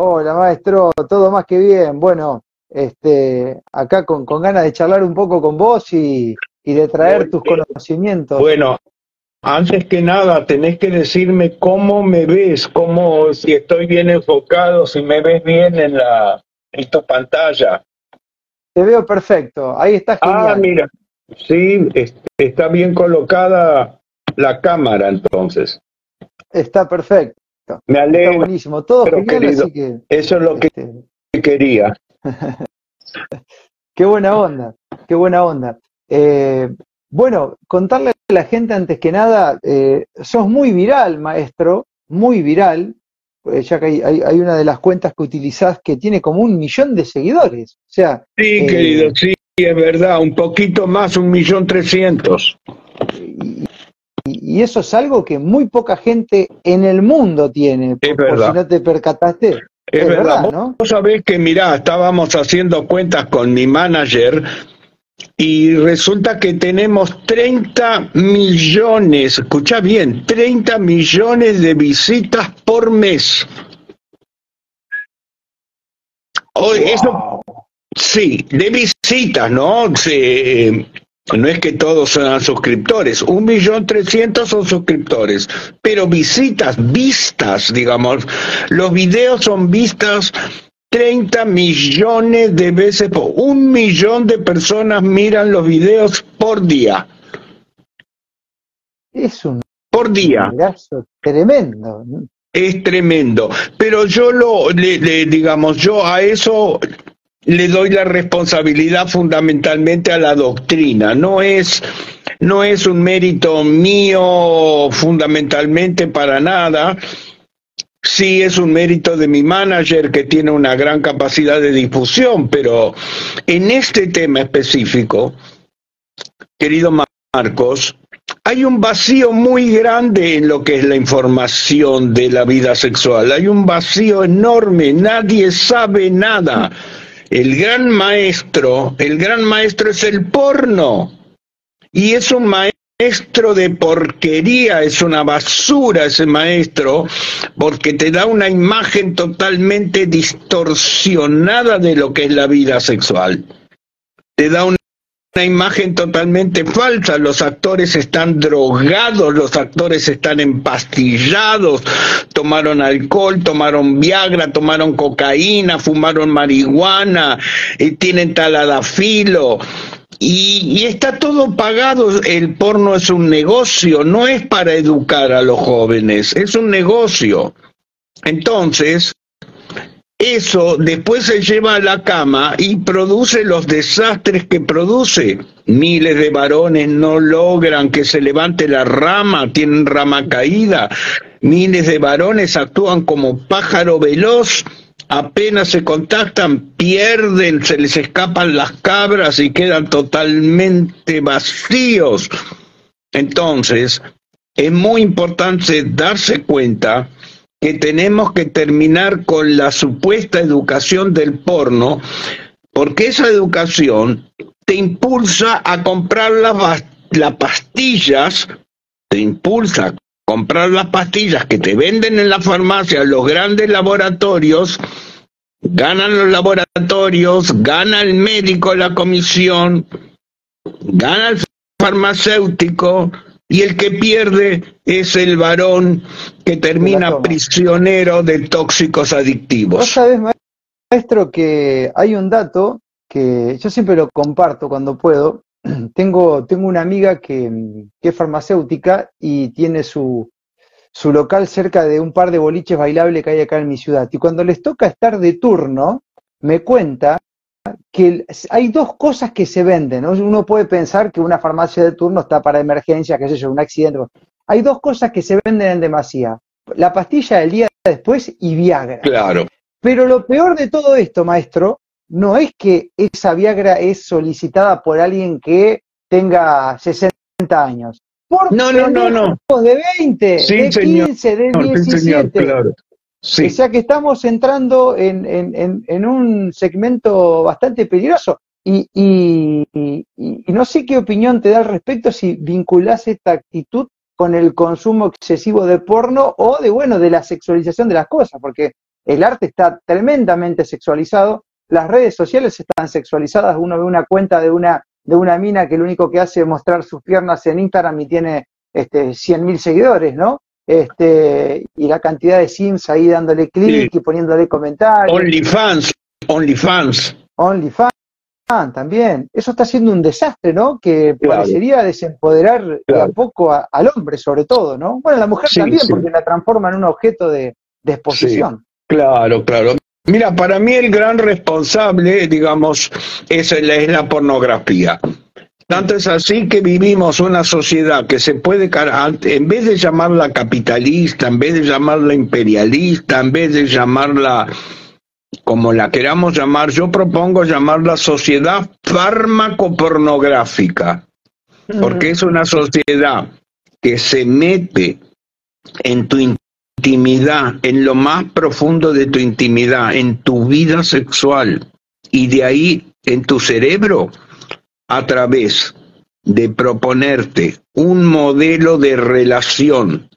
Hola, maestro, todo más que bien. Bueno, este, acá con, con ganas de charlar un poco con vos y, y de traer tus conocimientos. Bueno, antes que nada, tenés que decirme cómo me ves, cómo, si estoy bien enfocado, si me ves bien en la en tu pantalla. Te veo perfecto, ahí está genial. Ah, mira, sí, está bien colocada la cámara entonces. Está perfecto. Me alegro. Está buenísimo, todo genial, así que... Eso es lo que este... quería. qué buena onda, qué buena onda. Eh, bueno, contarle a la gente antes que nada, eh, sos muy viral, maestro, muy viral, eh, ya que hay, hay, una de las cuentas que utilizás que tiene como un millón de seguidores. O sea, sí, querido, sí, es verdad, un poquito más, un millón trescientos. Y, y, eso es algo que muy poca gente en el mundo tiene, por, por si no te percataste. Es, verdad, ¿no? Vos sabés que, mirá, estábamos haciendo cuentas con mi manager y resulta que tenemos 30 millones, escucha bien, 30 millones de visitas por mes. Hoy, eso, sí, de visitas, ¿no? Sí, no es que todos sean suscriptores, un millón trescientos son suscriptores, pero visitas, vistas, digamos, los videos son vistas 30 millones de veces, por, un millón de personas miran los videos por día. Es un por día. tremendo. Es tremendo. Pero yo lo, le, digamos, yo a eso le doy la responsabilidad fundamentalmente a la doctrina. No es, no es un mérito mío fundamentalmente para nada Sí, es un mérito de mi manager que tiene una gran capacidad de difusión, pero en este tema específico, querido Marcos, hay un vacío muy grande en lo que es la información de la vida sexual. Hay un vacío enorme, nadie sabe nada. El gran maestro, el gran maestro es el porno. Y es un maestro de porquería, es una basura ese maestro, porque te da una imagen totalmente distorsionada de lo que es la vida sexual. Te da una, imagen totalmente falsa, los actores están drogados, los actores están empastillados, tomaron alcohol, tomaron Viagra, tomaron cocaína, fumaron marihuana, y tienen taladafilo. Y, está todo pagado, el porno es un negocio, no es para educar a los jóvenes, es un negocio. Entonces, eso después se lleva a la cama y produce los desastres que produce. Miles de varones no logran que se levante la rama, tienen rama caída. Miles de varones actúan como pájaro veloz apenas se contactan, pierden, se les escapan las cabras y quedan totalmente vacíos. Entonces, es muy importante darse cuenta que tenemos que terminar con la supuesta educación del porno, porque esa educación te impulsa a comprar las, las pastillas, te impulsa comprar las pastillas que te venden en la farmacia los grandes laboratorios, ganan los laboratorios, gana el médico la comisión, gana el farmacéutico y el que pierde es el varón que termina prisionero de tóxicos adictivos. Vos sabés, maestro, que hay un dato que yo siempre lo comparto cuando puedo, tengo, tengo una amiga que, es farmacéutica y tiene su, su local cerca de un par de boliches bailables que hay acá en mi ciudad. Y cuando les toca estar de turno, me cuenta que hay dos cosas que se venden. Uno puede pensar que una farmacia de turno está para emergencia, qué sé yo, un accidente. Hay dos cosas que se venden en demasía. La pastilla del día después y Viagra. Claro. Pero lo peor de todo esto, maestro, no es que esa Viagra es solicitada por alguien que tenga 60 años. Por no, no, no, no. De 20, de 15, de 17. O sea que estamos entrando en, en, en, un segmento bastante peligroso. Y, y, y, no sé qué opinión te da al respecto si vinculás esta actitud con el consumo excesivo de porno o de, bueno, de la sexualización de las cosas, porque el arte está tremendamente sexualizado, las redes sociales están sexualizadas, uno ve una cuenta de una, de una mina que lo único que hace es mostrar sus piernas en Instagram y tiene este, 100.000 seguidores, ¿no? Este, y la cantidad de sims ahí dándole clic y poniéndole comentarios. OnlyFans, OnlyFans. OnlyFans también. Eso está siendo un desastre, ¿no? Que parecería desempoderar a poco al hombre, sobre todo, ¿no? Bueno, la mujer también, porque la transforma en un objeto de, de exposición. Claro, claro. Mira, para mí el gran responsable, digamos, es, es la pornografía. Tanto es así que vivimos una sociedad que se puede, en vez de llamarla capitalista, en vez de llamarla imperialista, en vez de llamarla como la queramos llamar, yo propongo llamarla sociedad fármaco-pornográfica, porque es una sociedad que se mete en tu intimidad, en lo más profundo de tu intimidad, en tu vida sexual, y de ahí en tu cerebro a través de proponerte un modelo de relación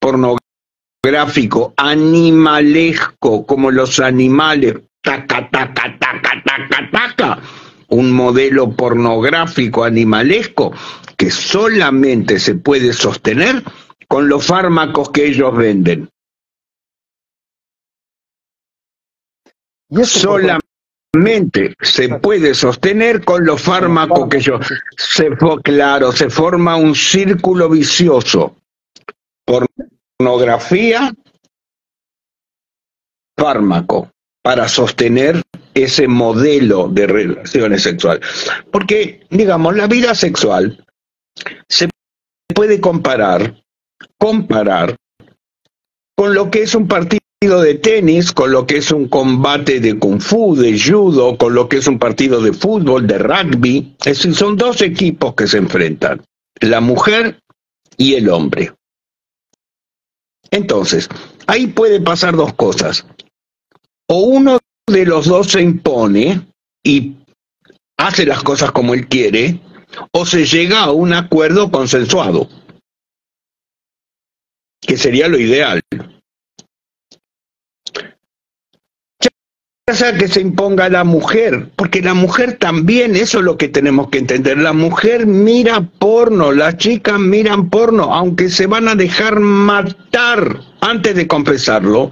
pornográfico, animalesco, como los animales, taca, taca, taca, taca, taca, un modelo pornográfico animalesco que solamente se puede sostener con los fármacos que ellos venden. Solamente se puede sostener con los fármacos que yo se claro se forma un círculo vicioso. Pornografía fármaco para sostener ese modelo de relaciones sexuales. Porque digamos la vida sexual se puede comparar comparar con lo que es un partido de tenis, con lo que es un combate de kung fu, de judo, con lo que es un partido de fútbol, de rugby. Es decir, son dos equipos que se enfrentan, la mujer y el hombre. Entonces, ahí puede pasar dos cosas. O uno de los dos se impone y hace las cosas como él quiere, o se llega a un acuerdo consensuado, que sería lo ideal. Sea que se imponga la mujer, porque la mujer también, eso es lo que tenemos que entender, la mujer mira porno, las chicas miran porno, aunque se van a dejar matar antes de confesarlo,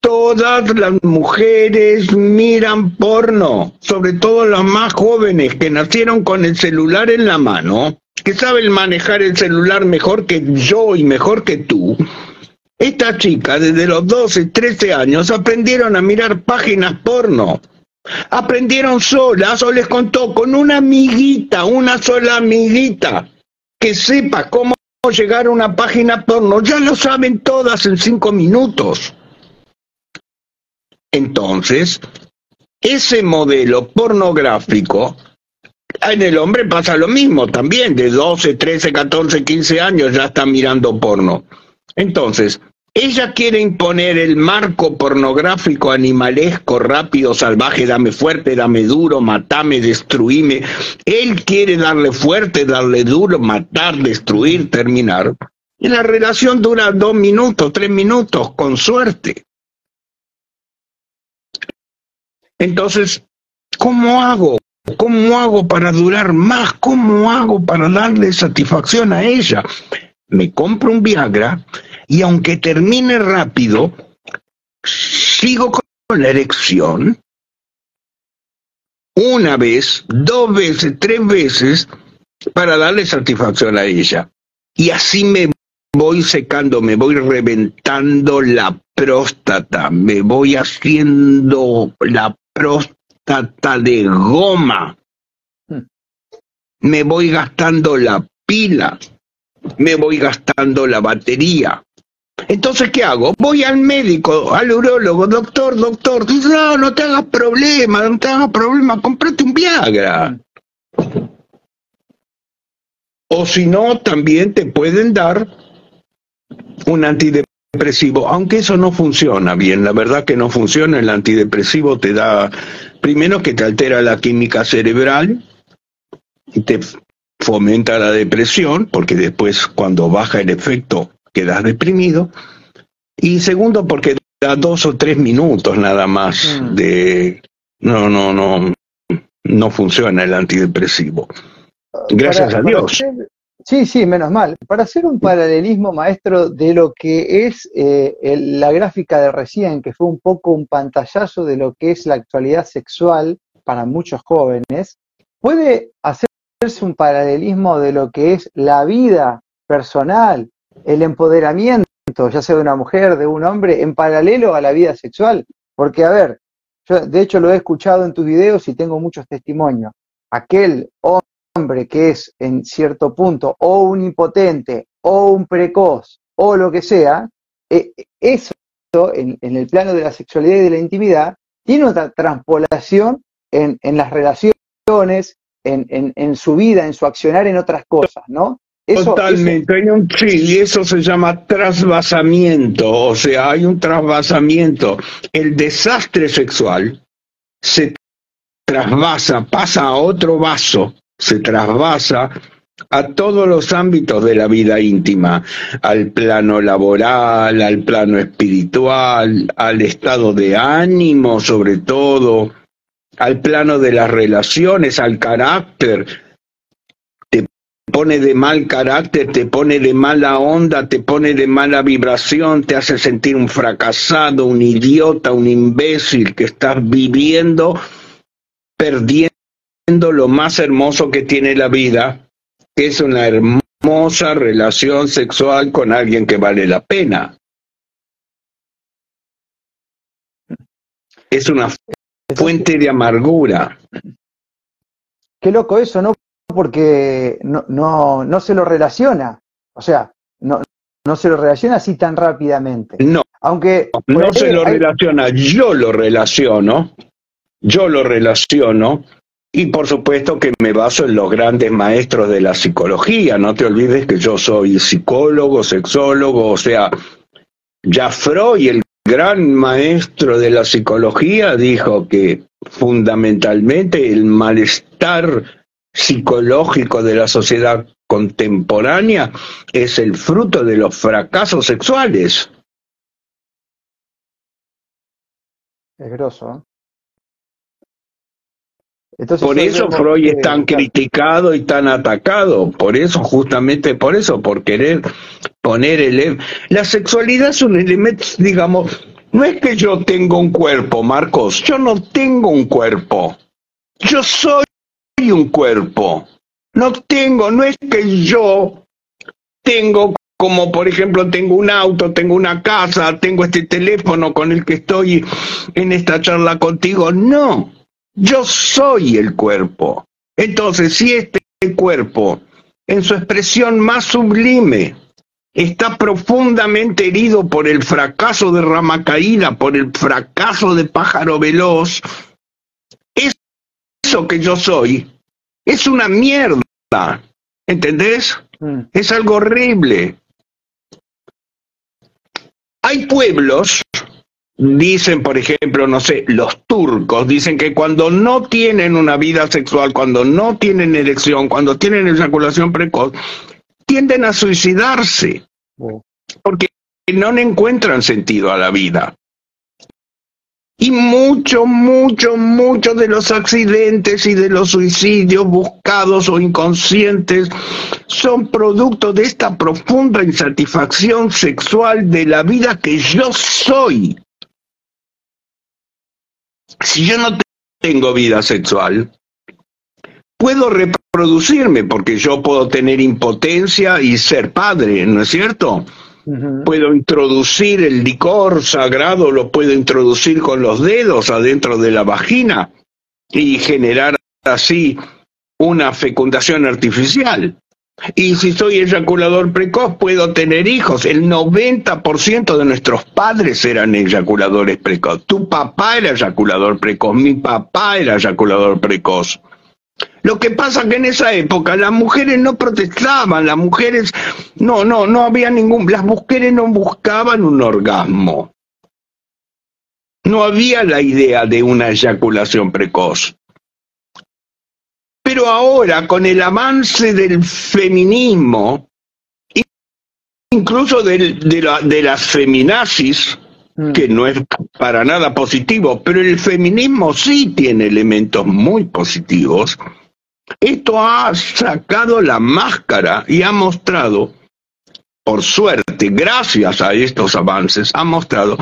todas las mujeres miran porno, sobre todo las más jóvenes que nacieron con el celular en la mano, que saben manejar el celular mejor que yo y mejor que tú, estas chicas desde los 12, 13 años aprendieron a mirar páginas porno. Aprendieron solas o les contó con una amiguita, una sola amiguita, que sepa cómo llegar a una página porno. Ya lo saben todas en cinco minutos. Entonces, ese modelo pornográfico, en el hombre pasa lo mismo también, de 12, 13, 14, 15 años ya está mirando porno. Entonces, ella quiere imponer el marco pornográfico animalesco, rápido, salvaje, dame fuerte, dame duro, matame, destruíme. Él quiere darle fuerte, darle duro, matar, destruir, terminar. Y la relación dura dos minutos, tres minutos, con suerte. Entonces, ¿cómo hago? ¿Cómo hago para durar más? ¿Cómo hago para darle satisfacción a ella? Me compro un Viagra y aunque termine rápido, sigo con la erección una vez, dos veces, tres veces para darle satisfacción a ella. Y así me voy secando, me voy reventando la próstata, me voy haciendo la próstata de goma, hmm. me voy gastando la pila, me voy gastando la batería, entonces, ¿qué hago? Voy al médico, al urólogo, doctor, doctor. Dice, no, no te hagas problema, no te hagas problema, comprate un Viagra. O si no, también te pueden dar un antidepresivo, aunque eso no funciona bien, la verdad que no funciona, el antidepresivo te da, primero que te altera la química cerebral y te fomenta la depresión, porque después cuando baja el efecto quedas deprimido. Y segundo, porque dos o tres minutos nada más mm. de no, no, no, no funciona el antidepresivo. Gracias a Dios. sí, sí, menos mal. Para hacer un paralelismo, maestro, de lo que es eh, la gráfica de recién, que fue un poco un pantallazo de lo que es la actualidad sexual para muchos jóvenes, puede hacerse un paralelismo de lo que es la vida personal, el empoderamiento, ya sea de una mujer, de un hombre, en paralelo a la vida sexual. Porque, a ver, yo de hecho lo he escuchado en tus videos y tengo muchos testimonios. Aquel hombre que es en cierto punto o un impotente o un precoz o lo que sea, eh, eso en, el plano de la sexualidad y de la intimidad tiene otra transpolación en, las relaciones, en, su vida, en su accionar en otras cosas, ¿no? Totalmente, hay un sí, eso se llama trasvasamiento, o sea, hay un trasvasamiento. El desastre sexual se trasvasa, pasa a otro vaso, se trasvasa a todos los ámbitos de la vida íntima, al plano laboral, al plano espiritual, al estado de ánimo sobre todo, al plano de las relaciones, al carácter, pone de mal carácter, te pone de mala onda, te pone de mala vibración, te hace sentir un fracasado, un idiota, un imbécil que estás viviendo, perdiendo lo más hermoso que tiene la vida, que es una hermosa relación sexual con alguien que vale la pena. Es una fuente de amargura. Qué loco eso, ¿no? porque no, no, no se lo relaciona. O sea, no, no se lo relaciona así tan rápidamente. No. Aunque. No se lo relaciona, yo lo relaciono. Yo lo relaciono. Y por supuesto que me baso en los grandes maestros de la psicología. No te olvides que yo soy psicólogo, sexólogo, o sea, ya Freud, el gran maestro de la psicología, dijo que fundamentalmente el malestar psicológico de la sociedad contemporánea es el fruto de los fracasos sexuales. Es grosso. Por eso Freud es tan criticado y tan atacado, por eso, justamente por eso, por querer poner el... Em-, la sexualidad es un elemento, digamos, no es que yo tengo un cuerpo, Marcos, yo no tengo un cuerpo, yo soy un cuerpo. No tengo, no es que yo tengo como por ejemplo tengo un auto, tengo una casa, tengo este teléfono con el que estoy en esta charla contigo. No, yo soy el cuerpo. Entonces, si este cuerpo, en su expresión más sublime, está profundamente herido por el fracaso de rama caída, por el fracaso de pájaro veloz, eso que yo soy es una mierda. ¿Entendés? Mm. Es algo horrible. Hay pueblos, dicen por ejemplo, no sé, los turcos, dicen que cuando no tienen una vida sexual, cuando no tienen erección, cuando tienen eyaculación precoz, tienden a suicidarse. Oh. Porque no le encuentran sentido a la vida. Y mucho, mucho, mucho de los accidentes y de los suicidios buscados o inconscientes son producto de esta profunda insatisfacción sexual de la vida que yo soy. Si yo no tengo vida sexual, puedo reproducirme porque yo puedo tener impotencia y ser padre, ¿no es cierto? Puedo introducir el licor sagrado, lo puedo introducir con los dedos adentro de la vagina y generar así una fecundación artificial. Y si soy eyaculador precoz, puedo tener hijos. El 90% de nuestros padres eran eyaculadores precoz. Tu papá era eyaculador precoz, mi papá era eyaculador precoz. Lo que pasa que en esa época las mujeres no protestaban, las mujeres no, no, no había ningún, las mujeres no buscaban un orgasmo. No había la idea de una eyaculación precoz. Pero ahora, con el avance del feminismo, incluso de, la, de las feminazis, mm. que no es para nada positivo, pero el feminismo sí tiene elementos muy positivos. Esto ha sacado la máscara y ha mostrado, por suerte, gracias a estos avances, ha mostrado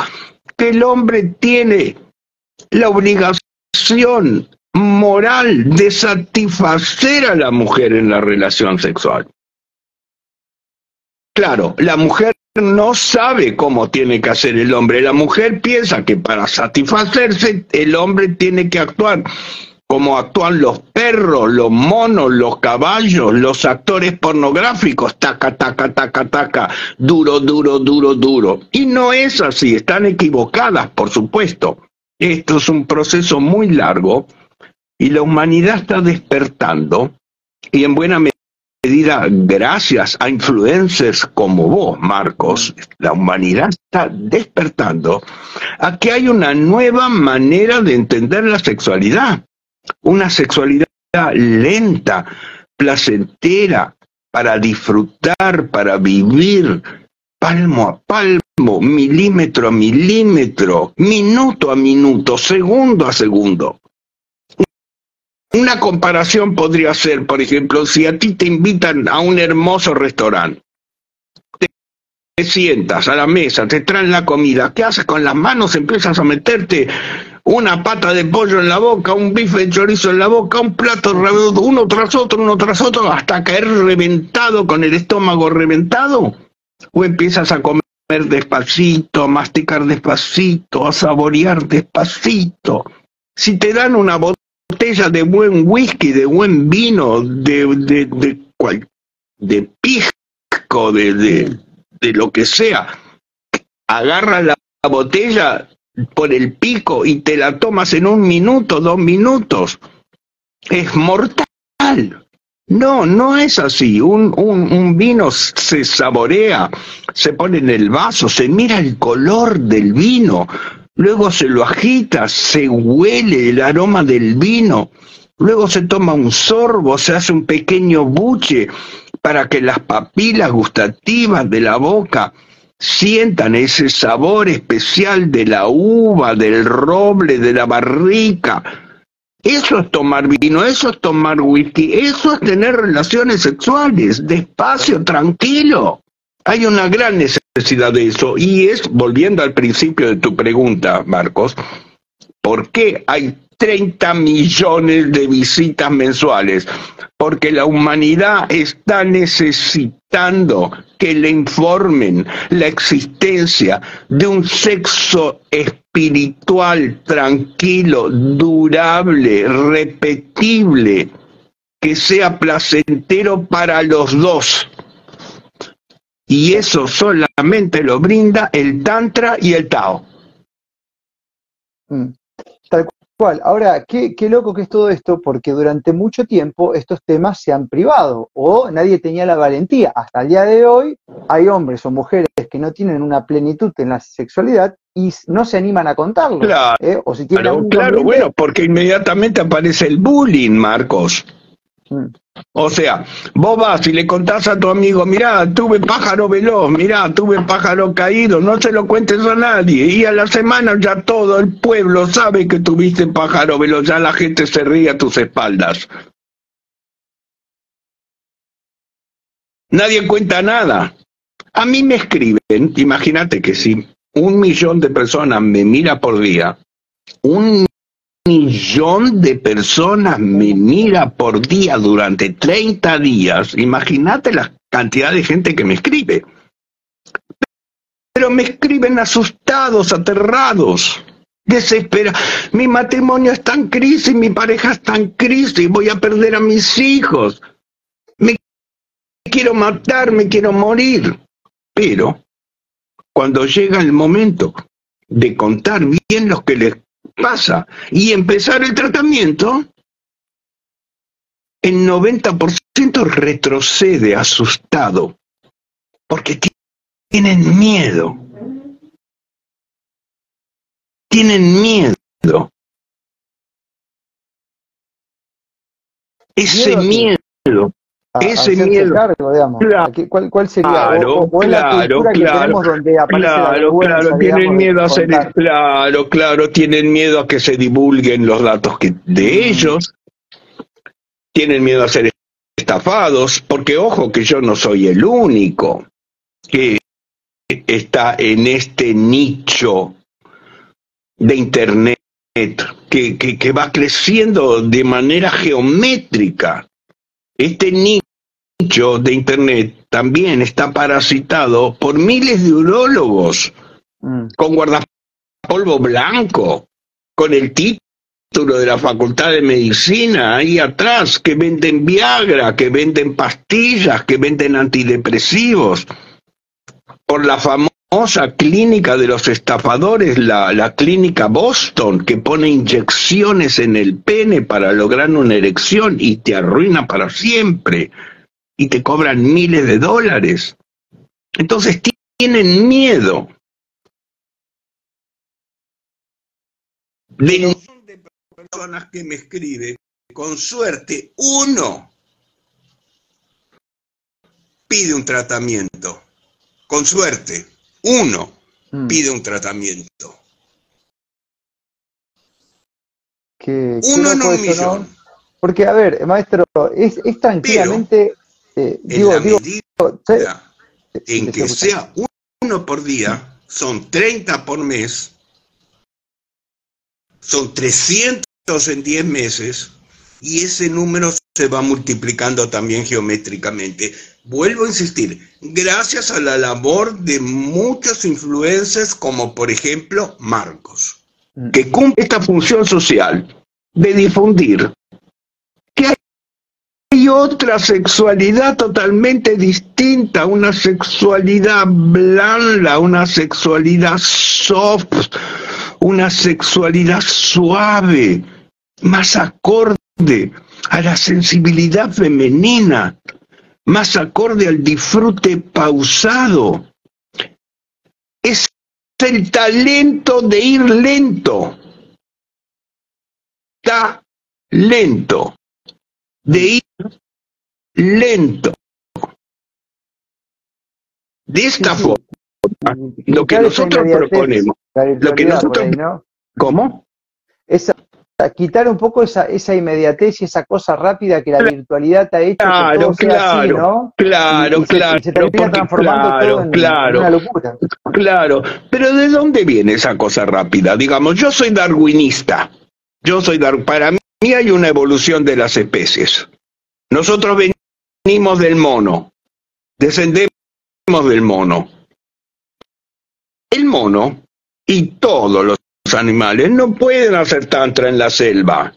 que el hombre tiene la obligación moral de satisfacer a la mujer en la relación sexual. Claro, la mujer no sabe cómo tiene que hacer el hombre. La mujer piensa que para satisfacerse el hombre tiene que actuar como actúan los perros, los monos, los caballos, los actores pornográficos, taca, taca, taca, taca, duro, duro, duro, duro. Y no es así, están equivocadas, por supuesto. Esto es un proceso muy largo y la humanidad está despertando y en buena medida gracias a influencers como vos, Marcos, la humanidad está despertando a que hay una nueva manera de entender la sexualidad. Una sexualidad lenta, placentera, para disfrutar, para vivir, palmo a palmo, milímetro a milímetro, minuto a minuto, segundo a segundo. Una comparación podría ser, por ejemplo, si a ti te invitan a un hermoso restaurante, te sientas a la mesa, te traen la comida, ¿qué haces con las manos? Empiezas a meterte una pata de pollo en la boca, un bife de chorizo en la boca, un plato uno tras otro, uno tras otro, hasta caer reventado con el estómago reventado. O empiezas a comer despacito, a masticar despacito, a saborear despacito. Si te dan una botella de buen whisky, de buen vino, de, de, de, de pisco, de, de, de lo que sea, agarras la botella por el pico y te la tomas en un minuto, dos minutos. Es mortal. No, no es así. Un, un, vino se saborea, se pone en el vaso, se mira el color del vino, luego se lo agita, se huele el aroma del vino, luego se toma un sorbo, se hace un pequeño buche para que las papilas gustativas de la boca sientan ese sabor especial de la uva, del roble, de la barrica. Eso es tomar vino, eso es tomar whisky, eso es tener relaciones sexuales, despacio, tranquilo. Hay una gran necesidad de eso y es, volviendo al principio de tu pregunta, Marcos, ¿por qué hay 30 millones de visitas mensuales? Porque la humanidad está necesitando que le informen la existencia de un sexo espiritual, tranquilo, durable, repetible, que sea placentero para los dos y eso solamente lo brinda el Tantra y el Tao. Mm, tal cual. Ahora, qué, qué loco que es todo esto, porque durante mucho tiempo estos temas se han privado o nadie tenía la valentía. Hasta el día de hoy hay hombres o mujeres que no tienen una plenitud en la sexualidad y no se animan a contarlo. Claro, ¿eh? o si tienen claro bueno, porque inmediatamente aparece el bullying, Marcos. Mm. O sea, vos vas y le contás a tu amigo, mirá, tuve pájaro veloz, mirá, tuve pájaro caído, no se lo cuentes a nadie. Y a la semana ya todo el pueblo sabe que tuviste pájaro veloz, ya la gente se ríe a tus espaldas. Nadie cuenta nada. A mí me escriben, imagínate que si un millón de personas me mira por día, un millón de personas me mira por día durante 30 días, imagínate la cantidad de gente que me escribe. Pero me escriben asustados, aterrados, desesperados. Mi matrimonio está en crisis, mi pareja está en crisis, voy a perder a mis hijos. Me quiero matar, me quiero morir. Pero cuando llega el momento de contar bien lo que les pasa y empezar el tratamiento, el 90% retrocede asustado porque tienen miedo. Tienen miedo. Ese miedo ese miedo. ¿Cuál, ¿Cuál, sería? Claro, o, claro, claro, donde claro, claro, tienen miedo a ser, claro, claro, tienen miedo a que se divulguen los datos que, de mm. ellos, tienen miedo a ser estafados, porque ojo que yo no soy el único que está en este nicho de Internet que, que, que va creciendo de manera geométrica. Este nicho de Internet también está parasitado por miles de urólogos mm. con guardapolvo blanco, con el título de la Facultad de Medicina ahí atrás, que venden Viagra, que venden pastillas, que venden antidepresivos, por la famosa clínica de los estafadores, la, la clínica Boston, que pone inyecciones en el pene para lograr una erección y te arruina para siempre y te cobran miles de dólares. Entonces tienen miedo. De de personas que me escribe, con suerte, uno pide un tratamiento. Con suerte, uno mm. pide un tratamiento. uno en un millón. Porque, a ver, maestro, es, tranquilamente. Eh, digo, en que sea uno por día, son 30 por mes, son 300 en 10 meses, y ese número se va multiplicando también geométricamente. Vuelvo a insistir, gracias a la labor de muchos influencers como por ejemplo Marcos, mm. que cumple esta función social de difundir hay otra sexualidad totalmente distinta, una sexualidad blanda, una sexualidad soft, una sexualidad suave, más acorde a la sensibilidad femenina, más acorde al disfrute pausado. Es el talento de ir lento. Está lento. De ir lento. De esta forma, lo que nosotros proponemos, lo que nosotros, ¿cómo? Esa quitar un poco esa, esa inmediatez y esa cosa rápida que la virtualidad te ha hecho claro, que todo claro, así, ¿no? Claro, claro. Se, termina transformando todo en, claro, una locura. Claro, pero ¿de dónde viene esa cosa rápida? Digamos, yo soy darwinista. Yo soy dar para mí hay una evolución de las especies. Nosotros venimos del mono, descendemos del mono. El mono y todos los animales no pueden hacer tantra en la selva.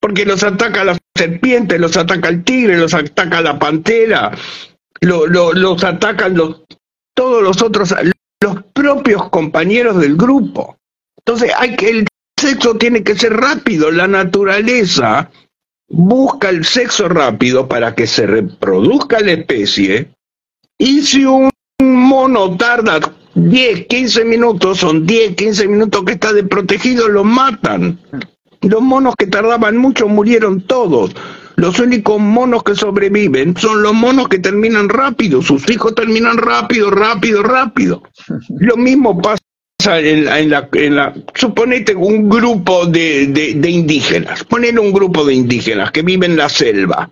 Porque los ataca la serpiente, los ataca el tigre, los ataca la pantera, los atacan los, todos los otros, los propios compañeros del grupo. Entonces hay que, el sexo tiene que ser rápido, la naturaleza busca el sexo rápido para que se reproduzca la especie y si un mono tarda 10, 15 minutos, son 10, 15 minutos que está desprotegido, lo matan. Los monos que tardaban mucho murieron todos. Los únicos monos que sobreviven son los monos que terminan rápido. Sus hijos terminan rápido, rápido, rápido. Lo mismo pasa en la, en la, en la suponete un grupo de, indígenas. Ponen un grupo de indígenas que viven en la selva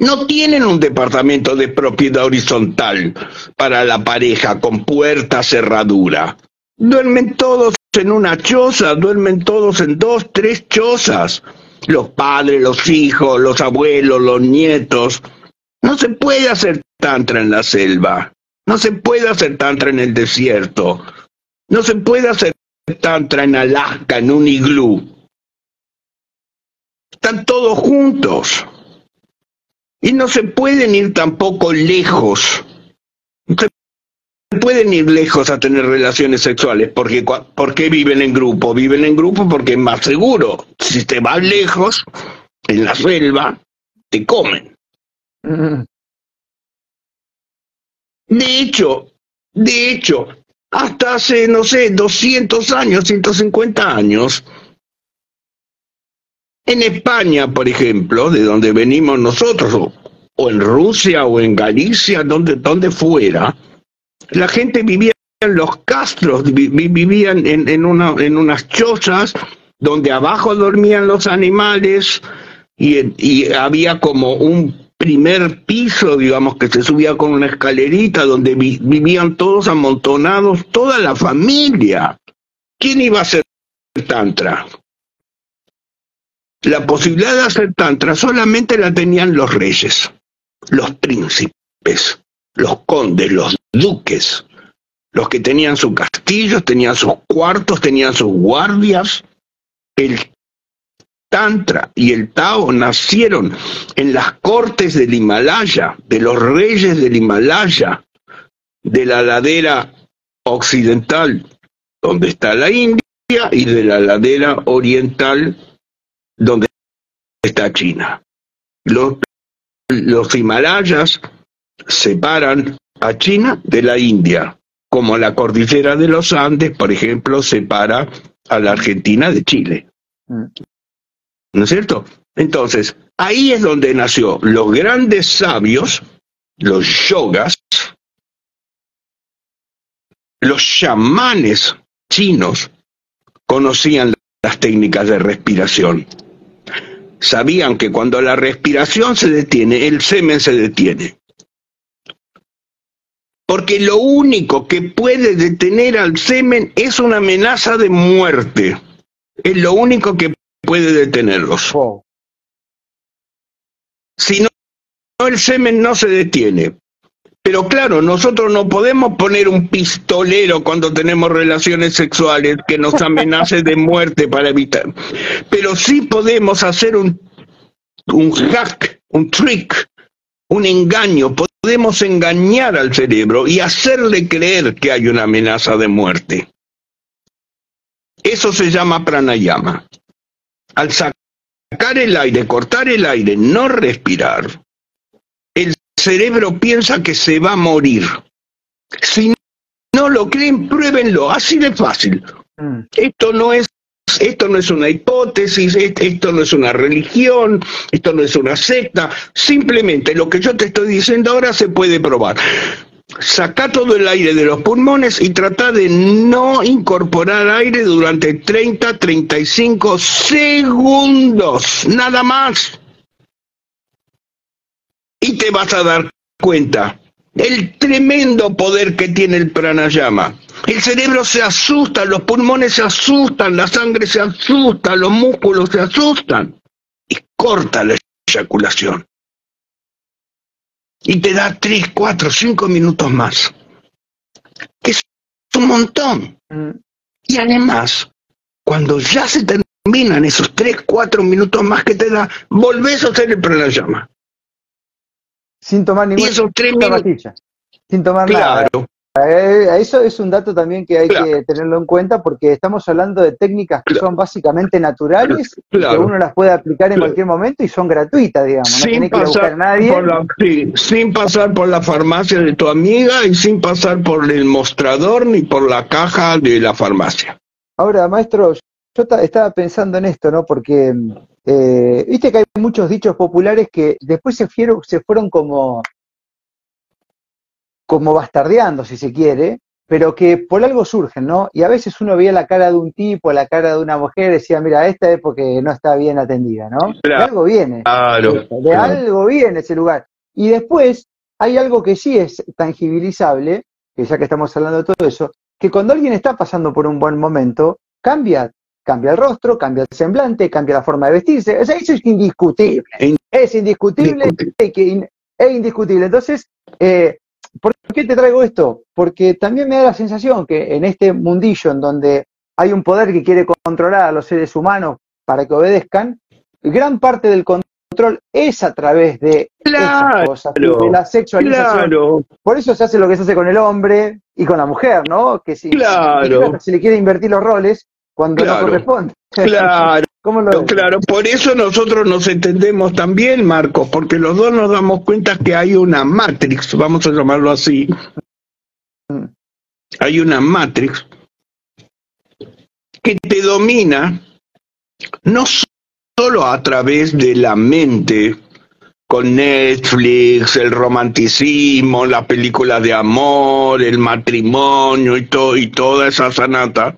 no tienen un departamento de propiedad horizontal para la pareja con puerta cerradura. Duermen todos en una choza, duermen todos en dos, tres chozas. Los padres, los hijos, los abuelos, los nietos. No se puede hacer tantra en la selva. No se puede hacer tantra en el desierto. No se puede hacer tantra en Alaska, en un iglú. Están todos juntos. Y no se pueden ir tampoco lejos. No se pueden ir lejos a tener relaciones sexuales. Porque, porque viven en grupo. Viven en grupo porque es más seguro. Si te vas lejos, en la selva, te comen. De hecho, de hecho, hasta hace, no sé, 200 años, 150 años, En España, por ejemplo, de donde venimos nosotros, o, en Rusia o en Galicia, donde, donde fuera, la gente vivía en los castros, vivían en, en, una, en unas chozas donde abajo dormían los animales y había como un primer piso, digamos, que se subía con una escalerita donde vivían todos amontonados, toda la familia. ¿Quién iba a ser tantra? La posibilidad de hacer tantra solamente la tenían los reyes, los príncipes, los condes, los duques, los que tenían sus castillos, tenían sus cuartos, tenían sus guardias. El Tantra y el Tao nacieron en las cortes del Himalaya, de los reyes del Himalaya, de la ladera occidental, donde está la India, y de la ladera oriental, donde está China. Los, Himalayas separan a China de la India, como la cordillera de los Andes, por ejemplo, separa a la Argentina de Chile. ¿No es cierto? Entonces, ahí es donde nació los grandes sabios, los yogas, los chamanes chinos conocían las técnicas de respiración. Sabían que cuando la respiración se detiene, el semen se detiene. Porque lo único que puede detener al semen es una amenaza de muerte. Es lo único que puede detenerlos. Si no, el semen no se detiene. Pero claro, nosotros no podemos poner un pistolero cuando tenemos relaciones sexuales que nos amenace de muerte para evitar. Pero sí podemos hacer un, un hack, un trick, un engaño. Podemos engañar al cerebro y hacerle creer que hay una amenaza de muerte. Eso se llama pranayama al sacar el aire, cortar el aire, no respirar, el cerebro piensa que se va a morir. Si no lo creen, pruébenlo, así de fácil. Mm. Esto no es esto no es una hipótesis, esto no es una religión, esto no es una secta, simplemente lo que yo te estoy diciendo ahora se puede probar saca todo el aire de los pulmones y trata de no incorporar aire durante 30, 35 segundos, nada más. Y te vas a dar cuenta el tremendo poder que tiene el pranayama. El cerebro se asusta, los pulmones se asustan, la sangre se asusta, los músculos se asustan y corta la eyaculación y te da tres, cuatro, cinco minutos más. Es un montón. Mm. Y además, cuando ya se terminan esos tres, cuatro minutos más que te da, volvés a hacer el pranayama. Sin tomar ninguna Sin tomar claro. nada. Eh, eso es un dato también que hay que tenerlo en cuenta porque estamos hablando de técnicas que son básicamente naturales, que uno las puede aplicar en cualquier momento y son gratuitas, digamos. Sin, pasar Por la, sin pasar por la farmacia de tu amiga y sin pasar por el mostrador ni por la caja de la farmacia. Ahora, maestro, yo estaba pensando en esto, ¿no? Porque eh, viste que hay muchos dichos populares que después se, se fueron como como bastardeando, si se quiere, pero que por algo surgen, ¿no? Y a veces uno veía la cara de un tipo, la cara de una mujer, y decía, mira, esta es porque no está bien atendida, ¿no? de algo viene. Claro, de, algo viene ese lugar. Y después hay algo que sí es tangibilizable, que ya que estamos hablando de todo eso, que cuando alguien está pasando por un buen momento, cambia, cambia el rostro, cambia el semblante, cambia la forma de vestirse. O sea, eso es indiscutible. es indiscutible, es indiscutible. Entonces, eh, ¿Por qué te traigo esto? Porque también me da la sensación que en este mundillo en donde hay un poder que quiere controlar a los seres humanos para que obedezcan, gran parte del control es a través de esas cosas, de la sexualización. Por eso se hace lo que se hace con el hombre y con la mujer, ¿no? Que si, se le quiere invertir los roles cuando no corresponde. Claro. Claro, por eso nosotros nos entendemos también, Marcos, porque los dos nos damos cuenta que hay una matrix, vamos a llamarlo así. Hay una matrix que te domina no solo a través de la mente, con Netflix, el romanticismo, las películas de amor, el matrimonio y, todo, y toda esa sanata,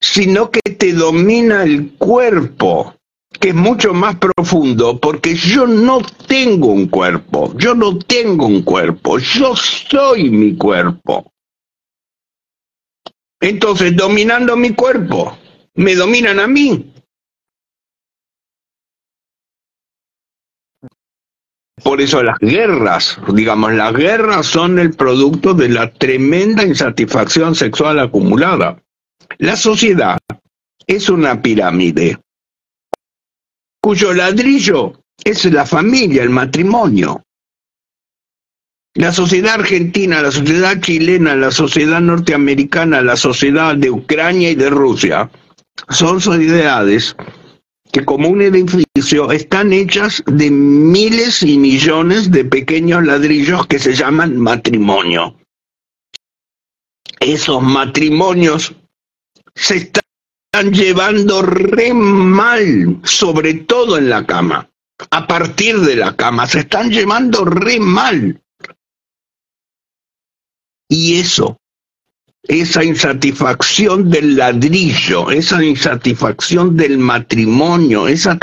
sino que te domina el cuerpo, que es mucho más profundo, porque yo no tengo un cuerpo, yo no tengo un cuerpo, yo soy mi cuerpo. Entonces, dominando mi cuerpo, me dominan a mí. Por eso las guerras, digamos, las guerras son el producto de la tremenda insatisfacción sexual acumulada. La sociedad es una pirámide cuyo ladrillo es la familia, el matrimonio. La sociedad argentina, la sociedad chilena, la sociedad norteamericana, la sociedad de Ucrania y de Rusia son sociedades que como un edificio están hechas de miles y millones de pequeños ladrillos que se llaman matrimonio. Esos matrimonios se están llevando re mal, sobre todo en la cama. A partir de la cama, se están llevando re mal. Y eso esa insatisfacción del ladrillo, esa insatisfacción del matrimonio, esa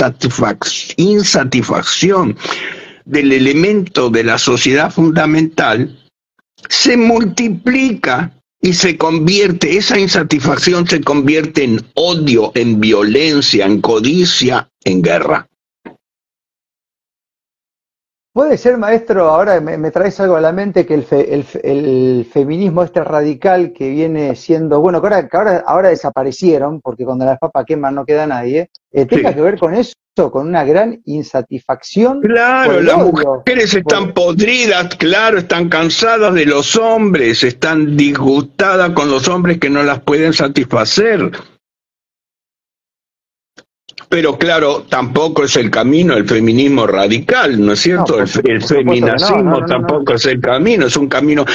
insatisfacción del elemento de la sociedad fundamental, se multiplica y se convierte, esa insatisfacción se convierte en odio, en violencia, en codicia, en guerra. Puede ser, maestro, ahora me, traes algo a la mente, que el, feminismo este radical que viene siendo, bueno, que ahora, ahora, desaparecieron, porque cuando las papas queman no queda nadie, eh, tenga que ver con eso, con una gran insatisfacción. Claro, las mujeres están podridas, claro, están cansadas de los hombres, están disgustadas con los hombres que no las pueden satisfacer pero claro, tampoco es el camino el feminismo radical, ¿no es cierto? el, feminacismo tampoco es el camino, es un camino.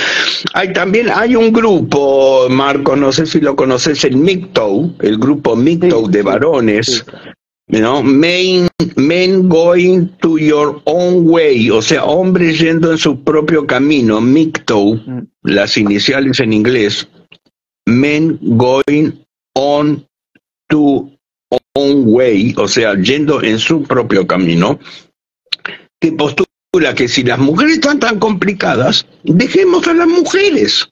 Hay también hay un grupo, Marco, no sé si lo conoces, el MGTOW, el grupo MGTOW de varones, ¿no? Men, men going to your own way, o sea, hombres yendo en su propio camino, MGTOW, mm. las iniciales en inglés, men going on to own way, o sea, yendo en su propio camino, que postula que si las mujeres están tan complicadas, dejemos a las mujeres.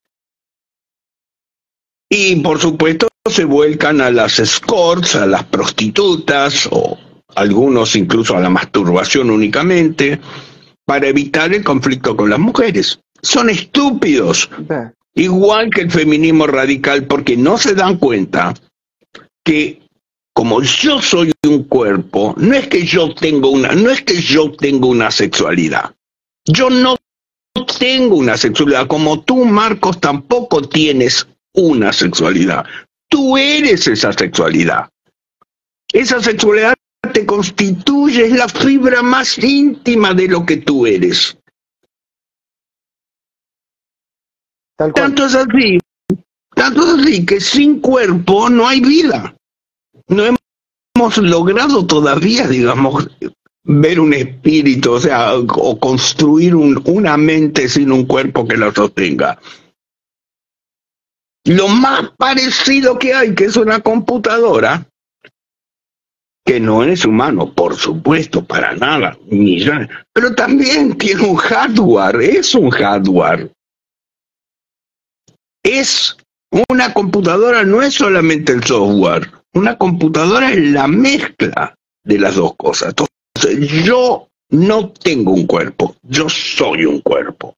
Y por supuesto se vuelcan a las escorts, a las prostitutas o algunos incluso a la masturbación únicamente para evitar el conflicto con las mujeres. Son estúpidos, igual que el feminismo radical, porque no se dan cuenta que como yo soy un cuerpo, no es que yo tengo una, no es que yo tengo una sexualidad. Yo no tengo una sexualidad, como tú, Marcos, tampoco tienes una sexualidad. Tú eres esa sexualidad. Esa sexualidad te constituye, es la fibra más íntima de lo que tú eres. Tanto es así, tanto es así que sin cuerpo no hay vida no hemos logrado todavía, digamos, ver un espíritu, o sea, o construir una mente sin un cuerpo que la sostenga. Lo más parecido que hay, que es una computadora, que no es humano, por supuesto, para nada, pero también tiene un hardware, es un hardware. Es una computadora, no es solamente el software. Una computadora es la mezcla de las dos cosas. Entonces, yo no tengo un cuerpo, yo soy un cuerpo.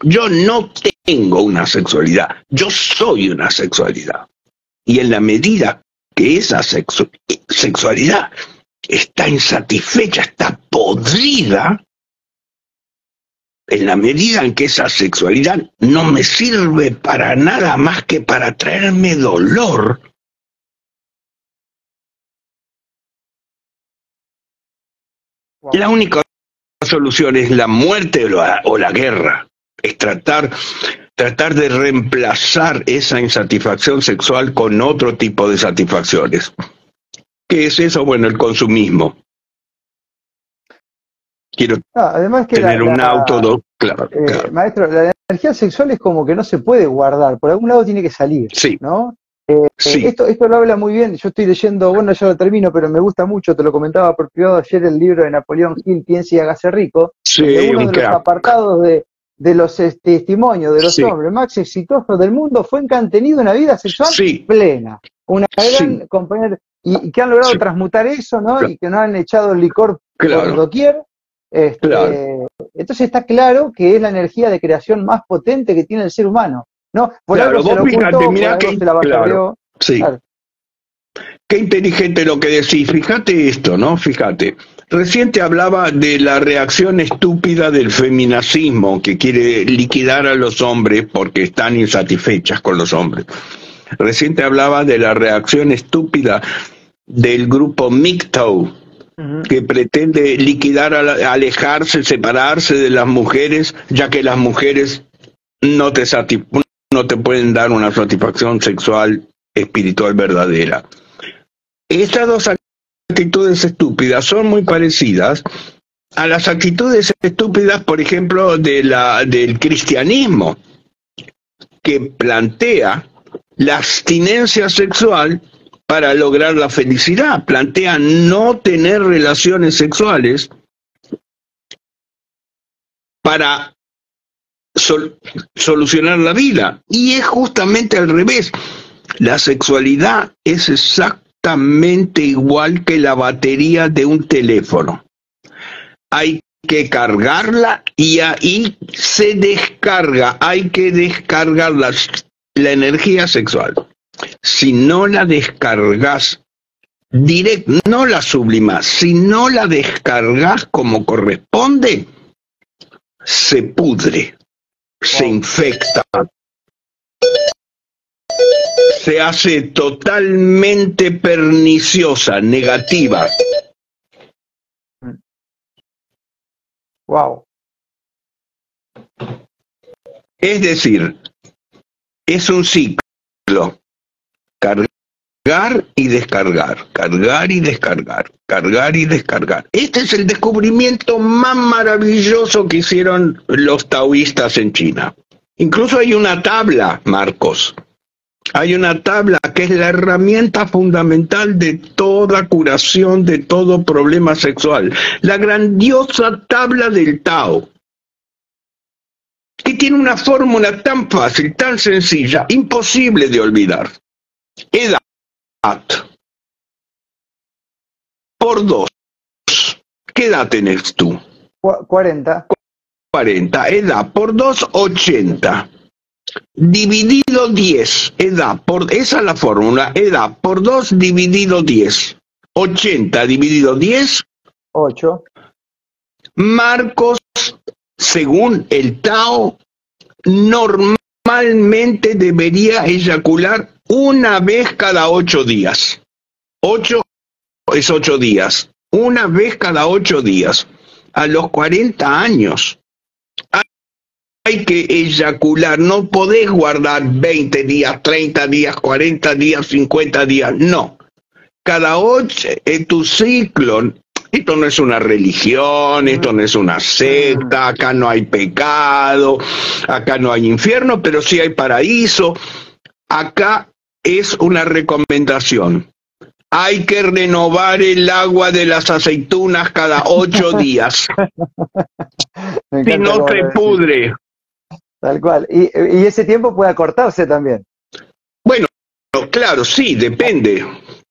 Yo no tengo una sexualidad, yo soy una sexualidad. Y en la medida que esa sexualidad está insatisfecha, está podrida, en la medida en que esa sexualidad no me sirve para nada más que para traerme dolor, La única solución es la muerte o la, guerra. Es tratar, tratar de reemplazar esa insatisfacción sexual con otro tipo de satisfacciones. ¿Qué es eso? Bueno, el consumismo. Quiero Ah, además que tener la- un la- auto, dos, claro, eh, claro. Maestro, la energía sexual es como que no se puede guardar, por algún lado tiene que salir, Sí, ¿no? Eh, sí, esto, esto lo habla muy bien, yo estoy leyendo, bueno, ya lo termino, pero me gusta mucho, te lo comentaba por privado ayer el libro de Napoleón Hill, Piense y hágase rico, sí, donde uno un de los crack. apartados de, de los eh, testimonios de los Sí. hombres más exitosos del mundo fue en que han tenido una vida sexual plena, una gran compañera, y, y que han logrado transmutar eso, ¿no? Claro. Y que no han echado el licor por claro. doquier. Este, Claro. Entonces está claro que es la energía de creación más potente que tiene el ser humano. ¿No? Por Claro, algo vos fíjate, ocultó, mirá que-. Sí. Claro. Qué inteligente lo que decís. Fíjate esto, ¿no? Fíjate. Recién te hablaba de la reacción estúpida del feminacismo que quiere liquidar a los hombres porque están insatisfechas con los hombres. Recién te hablaba de la reacción estúpida del grupo MGTOW que pretende liquidar, alejarse, separarse de las mujeres, ya que las mujeres no te, sati- no te pueden dar una satisfacción sexual espiritual verdadera. Estas dos actitudes estúpidas son muy parecidas a las actitudes estúpidas, por ejemplo, de la, del cristianismo, que plantea la abstinencia sexual para lograr la felicidad, plantea no tener relaciones sexuales para sol- solucionar la vida. Y es justamente al revés. La sexualidad es exactamente igual que la batería de un teléfono. Hay que cargarla y ahí se descarga. Hay que descargar la, la energía sexual. Si no la descargas direct, no la sublimas, si no la descargas como corresponde, se pudre, se infecta, se hace totalmente perniciosa, negativa. Wow. Es decir, es un ciclo. Cargar y descargar, cargar y descargar, cargar y descargar. Este es el descubrimiento más maravilloso que hicieron los taoístas en China. Incluso hay una tabla, Marcos. Hay una tabla que es la herramienta fundamental de toda curación, de todo problema sexual. La grandiosa tabla del Tao que tiene una fórmula tan fácil, tan sencilla, imposible de olvidar. Edad por dos. ¿Qué edad tenés tú? Cu- 40. 40. Edad por dos, 80. Dividido 10. Edad por... Esa es la fórmula. Edad por dos dividido 10. 80 dividido 10 8. Marcos, según el Tao, normalmente debería eyacular una vez cada ocho días. Ocho es ocho días. Una vez cada ocho días. A los 40 años. Hay que eyacular. No podés guardar 20 días, 30 días, 40 días, 50 días. No. Cada ocho, en tu ciclo, esto no es una religión, esto no es una secta, acá no hay pecado, acá no hay infierno, pero sí hay paraíso. Acá es una recomendación. Hay que renovar el agua de las aceitunas cada ocho días, si no se pudre. Tal cual. Y, y ese tiempo puede acortarse también. Bueno, claro, sí, depende.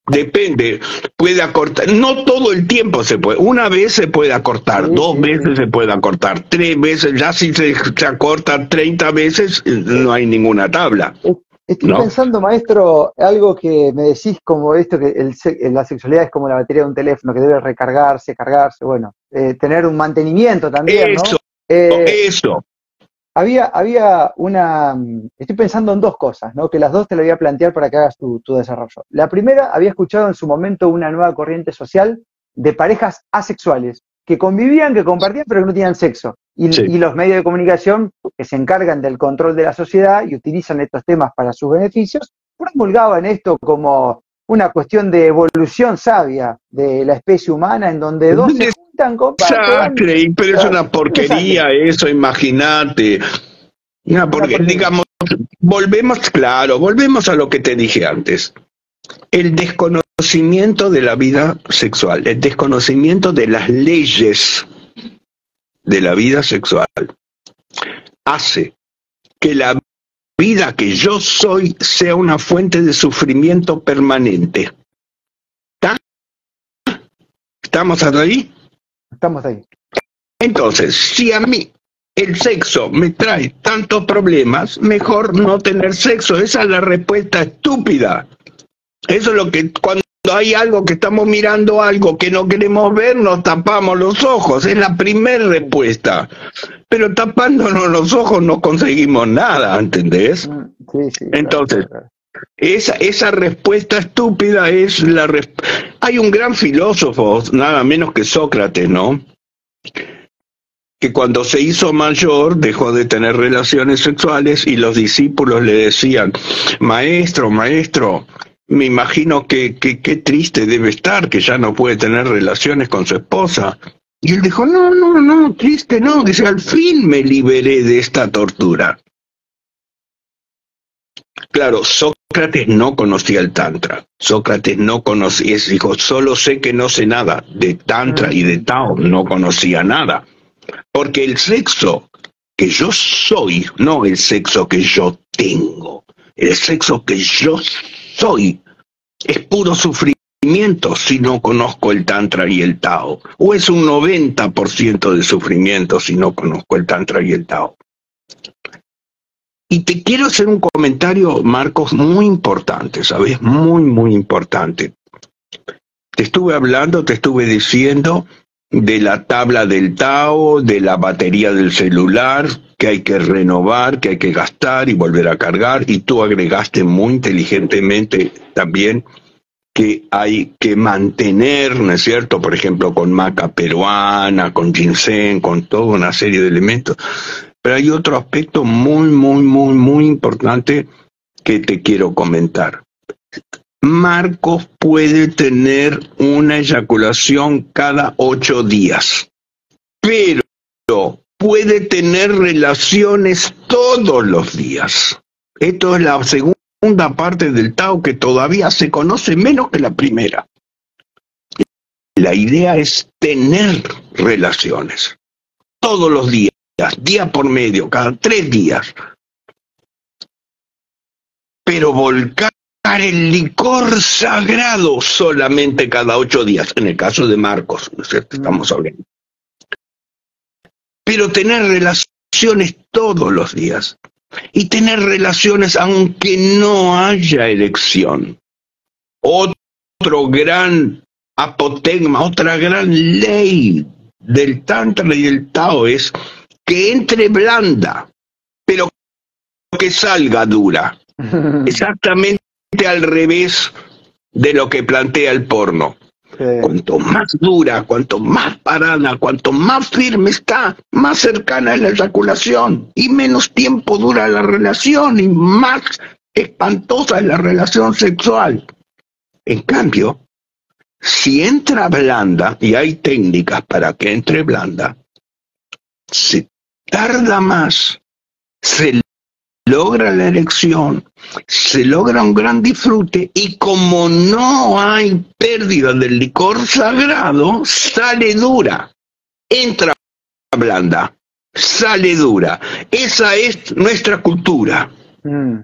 Depende, puede acortar, no todo el tiempo se puede, una vez se puede acortar, Sí, dos sí, veces se puede acortar, tres veces, ya si se, se acorta 30 veces, no hay ninguna tabla. Estoy ¿No? pensando, maestro, algo que me decís como esto, que el la sexualidad es como la batería de un teléfono, que debe recargarse, cargarse, bueno, eh, tener un mantenimiento también, ¿no? Eso, Eh, eso, había, había una, estoy pensando en dos cosas, ¿no? Que las dos te las voy a plantear para que hagas tu, tu desarrollo. La primera, había escuchado en su momento una nueva corriente social de parejas asexuales, que convivían, que compartían, pero que no tenían sexo. Y, Sí. y los medios de comunicación que se encargan del control de la sociedad y utilizan estos temas para sus beneficios, promulgaban esto como una cuestión de evolución sabia de la especie humana en donde dos se juntan con pero es una porquería eso, imagínate. porque, digamos, volvemos, claro, volvemos a lo que te dije antes. El desconocimiento de la vida sexual, el desconocimiento de las leyes de la vida sexual, hace que la vida que yo soy sea una fuente de sufrimiento permanente. ¿Estamos ahí? Estamos ahí. Entonces, si a mí el sexo me trae tantos problemas, mejor no tener sexo. Esa es la respuesta estúpida. Eso es lo que cuando hay algo que estamos mirando algo que no queremos ver, nos tapamos los ojos. Es la primera respuesta. Pero tapándonos los ojos no conseguimos nada, ¿entendés? Mm, sí, sí, Entonces, esa, esa respuesta estúpida es la... Hay un gran filósofo, nada menos que Sócrates, ¿no? que cuando se hizo mayor dejó de tener relaciones sexuales y los discípulos le decían, maestro, maestro, me imagino que qué triste debe estar que ya no puede tener relaciones con su esposa. Y él dijo, no, no, no, triste no, dice, al fin me liberé de esta tortura. Claro, Sócrates no conocía el Tantra. Sócrates no conocía, dijo, solo sé que no sé nada. De Tantra y de Tao no conocía nada. Porque el sexo que yo soy, no el sexo que yo tengo, el sexo que yo soy es puro sufrimiento si no conozco el Tantra y el Tao. O es un 90% de sufrimiento si no conozco el Tantra y el Tao. Y te quiero hacer un comentario, Marcos, muy importante, ¿sabes? Muy, muy importante. Te estuve hablando, te estuve diciendo de la tabla del Tao, de la batería del celular, que hay que renovar, que hay que gastar y volver a cargar, y tú agregaste muy inteligentemente también que hay que mantener, ¿no es cierto? Por ejemplo, con maca peruana, con ginseng, con toda una serie de elementos. Pero hay otro aspecto muy, muy, muy, muy importante que te quiero comentar. Marcos puede tener una eyaculación cada ocho días, pero puede tener relaciones todos los días. Esto es la segunda parte del Tao que todavía se conoce menos que la primera. La idea es tener relaciones todos los días, día por medio, cada tres días. Pero volcar el licor sagrado solamente cada ocho días, en el caso de Marcos, ¿no es cierto? Estamos hablando. Pero tener relaciones todos los días y tener relaciones aunque no haya elección. Otro gran apotegma, otra gran ley del Tantra y del Tao es que entre blanda, pero que salga dura. Exactamente al revés de lo que plantea el porno. Cuanto más dura, cuanto más parada, cuanto más firme está, más cercana es la eyaculación y menos tiempo dura la relación y más espantosa es la relación sexual. En cambio, si entra blanda, y hay técnicas para que entre blanda, se tarda más, se logra la elección, se logra un gran disfrute y como no hay pérdida del licor sagrado, sale dura, entra blanda, sale dura. Esa es nuestra cultura. Mm.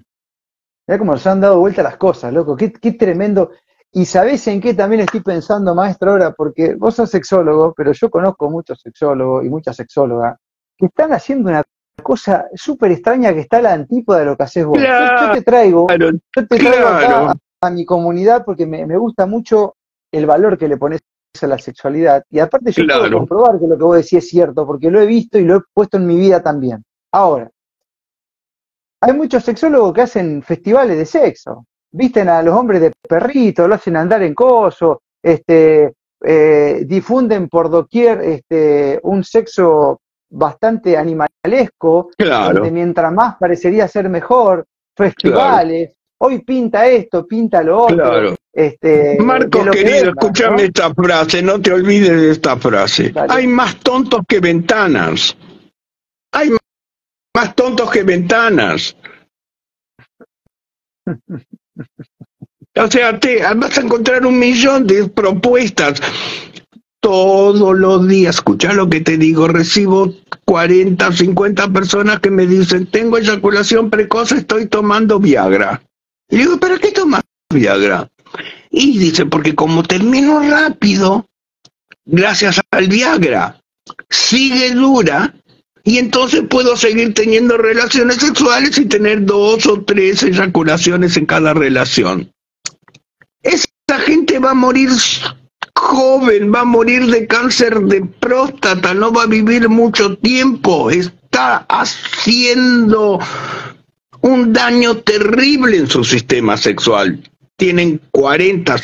Mira cómo se han dado vuelta las cosas, loco, qué, qué tremendo. Y sabés en qué también estoy pensando, maestro, ahora, porque vos sos sexólogo, pero yo conozco muchos sexólogos y muchas sexólogas que están haciendo una cosa súper extraña que está a la antípoda de lo que haces vos. yo, te traigo, yo te traigo acá a, mi comunidad porque me, gusta mucho el valor que le pones a la sexualidad. Y aparte yo puedo comprobar que lo que vos decís es cierto, porque lo he visto y lo he puesto en mi vida también. Ahora, hay muchos sexólogos que hacen festivales de sexo. Visten a los hombres de perrito, lo hacen andar en coso, este, eh, difunden por doquier este, un sexo bastante animalesco, donde mientras más parecería ser mejor, festivales, hoy pinta esto, pinta lo otro. Este, Marco, querido, escúchame esta frase, no te olvides de esta frase. Hay más tontos que ventanas. Hay más tontos que ventanas. O sea, te, vas a encontrar un millón de propuestas todos los días. Escucha lo que te digo, recibo 40, 50 personas que me dicen, tengo eyaculación precoz, estoy tomando Viagra. Y digo, ¿para qué tomas Viagra? Y dice, porque como termino rápido, gracias al Viagra, sigue dura, y entonces puedo seguir teniendo relaciones sexuales y tener dos o tres eyaculaciones en cada relación. Esa gente va a morir joven, va a morir de cáncer de próstata, no va a vivir mucho tiempo, está haciendo un daño terrible en su sistema sexual. Tienen 40,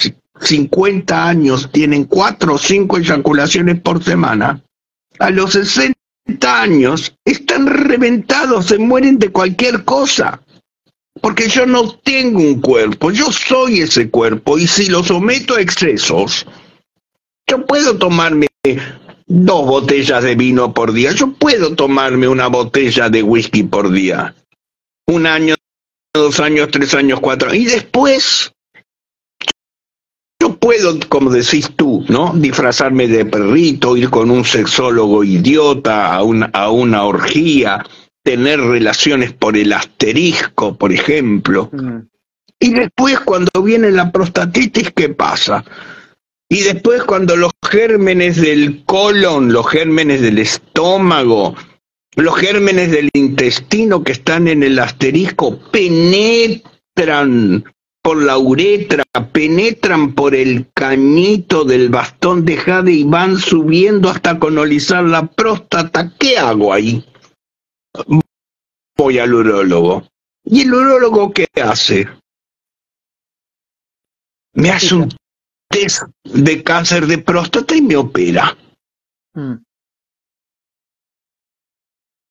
50 años, tienen 4 o 5 eyaculaciones por semana. A los 60 años están reventados, se mueren de cualquier cosa. Porque yo no tengo un cuerpo, yo soy ese cuerpo y si lo someto a excesos, yo puedo tomarme dos botellas de vino por día, yo puedo tomarme una botella de whisky por día. Un año, dos años, tres años, cuatro. Y después, yo puedo, como decís tú, ¿no? Disfrazarme de perrito, ir con un sexólogo idiota a una, a una orgía, tener relaciones por el asterisco, por ejemplo. Mm. Y después cuando viene la prostatitis, ¿qué pasa? Y después cuando los gérmenes del colon, los gérmenes del estómago, los gérmenes del intestino que están en el asterisco penetran por la uretra, penetran por el cañito del bastón de jade y van subiendo hasta colonizar la próstata. ¿Qué hago ahí? voy al urólogo. ¿Y el urólogo qué hace? Me hace un test de cáncer de próstata y me opera. Mm.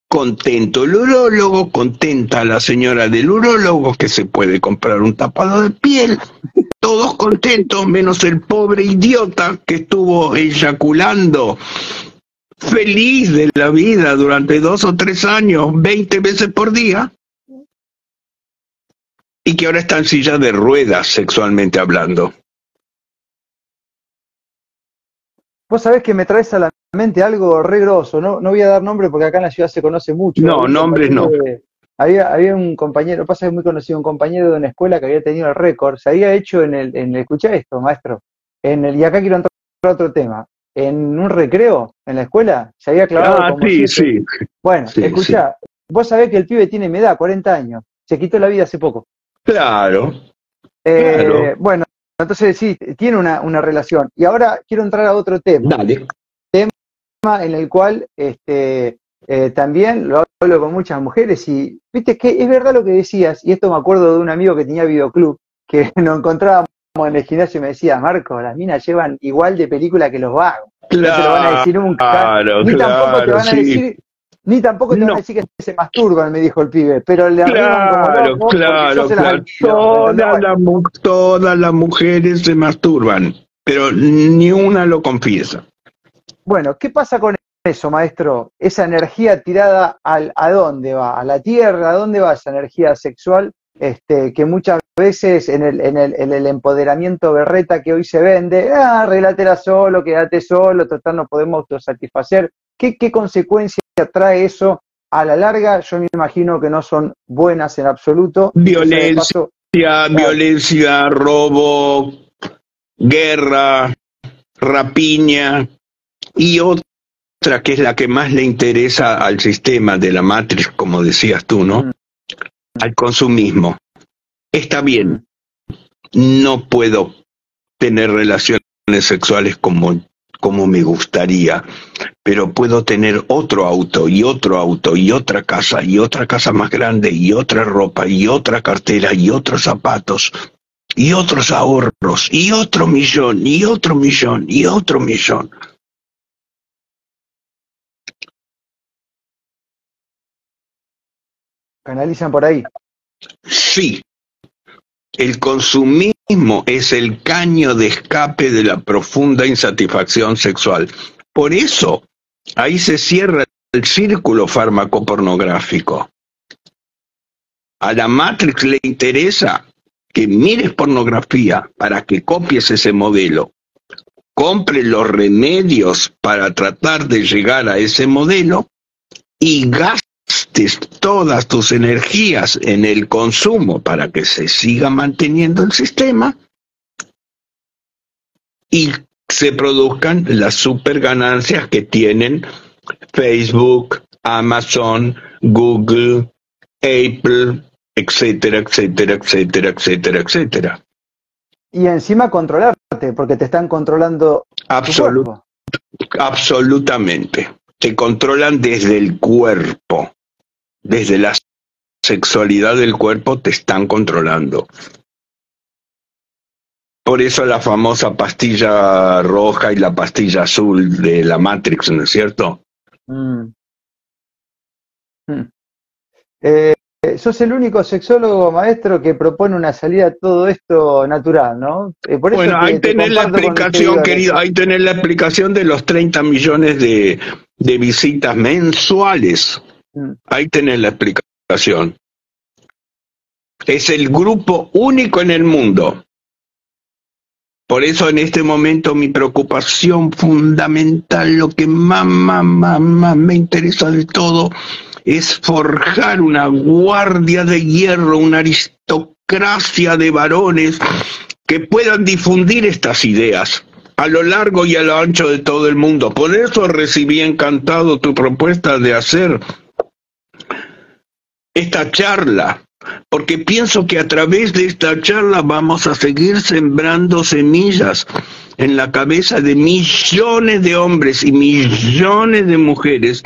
Contento el urólogo, contenta la señora del urólogo que se puede comprar un tapado de piel. Todos contentos, menos el pobre idiota que estuvo eyaculando feliz de la vida durante dos o tres años, 20 veces por día, y que ahora está en silla de ruedas sexualmente hablando. Vos sabés que me traes a la mente algo re grosso, no, no voy a dar nombre porque acá en la ciudad se conoce mucho. No, nombres no. había, había un compañero, pasa que es muy conocido, un compañero de una escuela que había tenido el récord, se había hecho en el, en el, escucha esto, maestro, en el, y acá quiero entrar a otro tema, en un recreo en la escuela, se había clavado. Ah, sí, sí. Bueno, escucha, vos sabés que el pibe tiene mi edad, 40 años, se quitó la vida hace poco. Claro. Eh, bueno, entonces sí, tiene una, una, relación. Y ahora quiero entrar a otro tema. Dale. Tema en el cual este, eh, también lo hablo con muchas mujeres y, viste, que es verdad lo que decías, y esto me acuerdo de un amigo que tenía videoclub, que nos encontrábamos en el gimnasio y me decía, Marco, las minas llevan igual de película que los vagos. Claro, no te lo van a decir nunca. ni tampoco te van a decir, ni tampoco te van a decir que se masturban, me dijo el pibe, pero le claro, como claro, claro. todas las mujeres se masturban, pero ni una lo confiesa. Bueno, ¿qué pasa con eso, maestro? Esa energía tirada al, a dónde va, a la tierra, ¿a dónde va esa energía sexual? Este, que muchas veces en el, en, el, en el empoderamiento berreta que hoy se vende, ah, solo, quédate solo, total no podemos autosatisfacer. ¿Qué, ¿Qué consecuencia trae eso a la larga? Yo me imagino que no son buenas en absoluto. Violencia, violencia, robo, guerra, rapiña y otra que es la que más le interesa al sistema de la matriz, como decías tú, ¿no? Mm. Al consumismo está bien, no puedo tener relaciones sexuales como, como me gustaría, pero puedo tener otro auto y otro auto y otra casa y otra casa más grande y otra ropa y otra cartera y otros zapatos y otros ahorros y otro millón y otro millón y otro millón. Canalizan por ahí. Sí, el consumismo es el caño de escape de la profunda insatisfacción sexual. Por eso, ahí se cierra el círculo farmacopornográfico. A la Matrix le interesa que mires pornografía para que copies ese modelo, compres los remedios para tratar de llegar a ese modelo y gastes todas tus energías en el consumo para que se siga manteniendo el sistema y se produzcan las super ganancias que tienen Facebook, Amazon, Google, Apple, etcétera, etcétera, etcétera, etcétera, etcétera. Y encima controlarte, porque te están controlando. absolutamente. Te controlan desde el cuerpo, desde la sexualidad del cuerpo te están controlando. Por eso la famosa pastilla roja y la pastilla azul de la Matrix, ¿no es cierto? Mm. Mm. Eh, sos el único sexólogo maestro que propone una salida a todo esto natural, ¿no? Eh, bueno, ahí tenés la explicación, querido, ahí tenés la explicación de los 30 millones de, de visitas mensuales. Mm. Ahí tenés la explicación. Es el grupo único en el mundo por eso en este momento mi preocupación fundamental, lo que más, más, más, más me interesa de todo, es forjar una guardia de hierro, una aristocracia de varones que puedan difundir estas ideas a lo largo y a lo ancho de todo el mundo. Por eso recibí encantado tu propuesta de hacer esta charla porque pienso que a través de esta charla vamos a seguir sembrando semillas en la cabeza de millones de hombres y millones de mujeres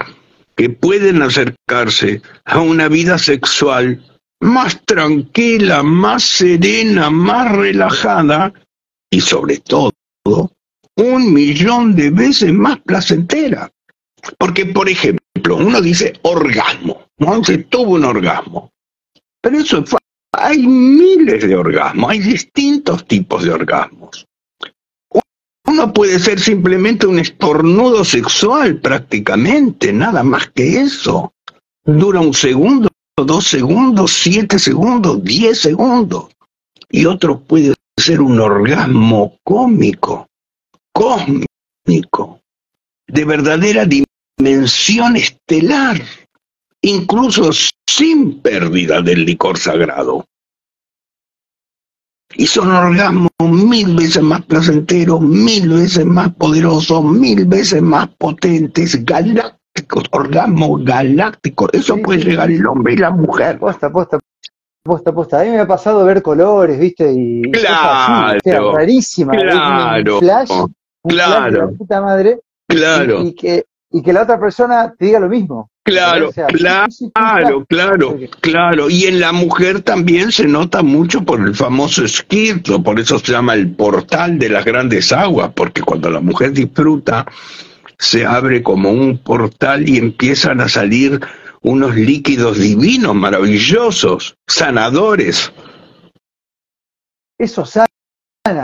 que pueden acercarse a una vida sexual más tranquila, más serena, más relajada y sobre todo un millón de veces más placentera. Porque, por ejemplo, uno dice orgasmo, ¿no? Se tuvo un orgasmo. Pero eso hay miles de orgasmos, hay distintos tipos de orgasmos. Uno puede ser simplemente un estornudo sexual prácticamente, nada más que eso. Dura un segundo, dos segundos, siete segundos, diez segundos. Y otro puede ser un orgasmo cómico, cósmico, de verdadera dimensión estelar incluso sin pérdida del licor sagrado. Y son orgasmos mil veces más placenteros, mil veces más poderosos, mil veces más potentes, galácticos, orgasmos galácticos. Eso puede llegar el hombre y la mujer. Posta, posta, posta, posta. A mí me ha pasado ver colores, ¿viste? Y claro, rarísima. Claro, un flash, un claro. Flash de la puta madre. Claro. y, que, y que la otra persona te diga lo mismo. Claro, claro, claro, claro. Y en la mujer también se nota mucho por el famoso esquirto, por eso se llama el portal de las grandes aguas, porque cuando la mujer disfruta, se abre como un portal y empiezan a salir unos líquidos divinos, maravillosos, sanadores. Eso sana,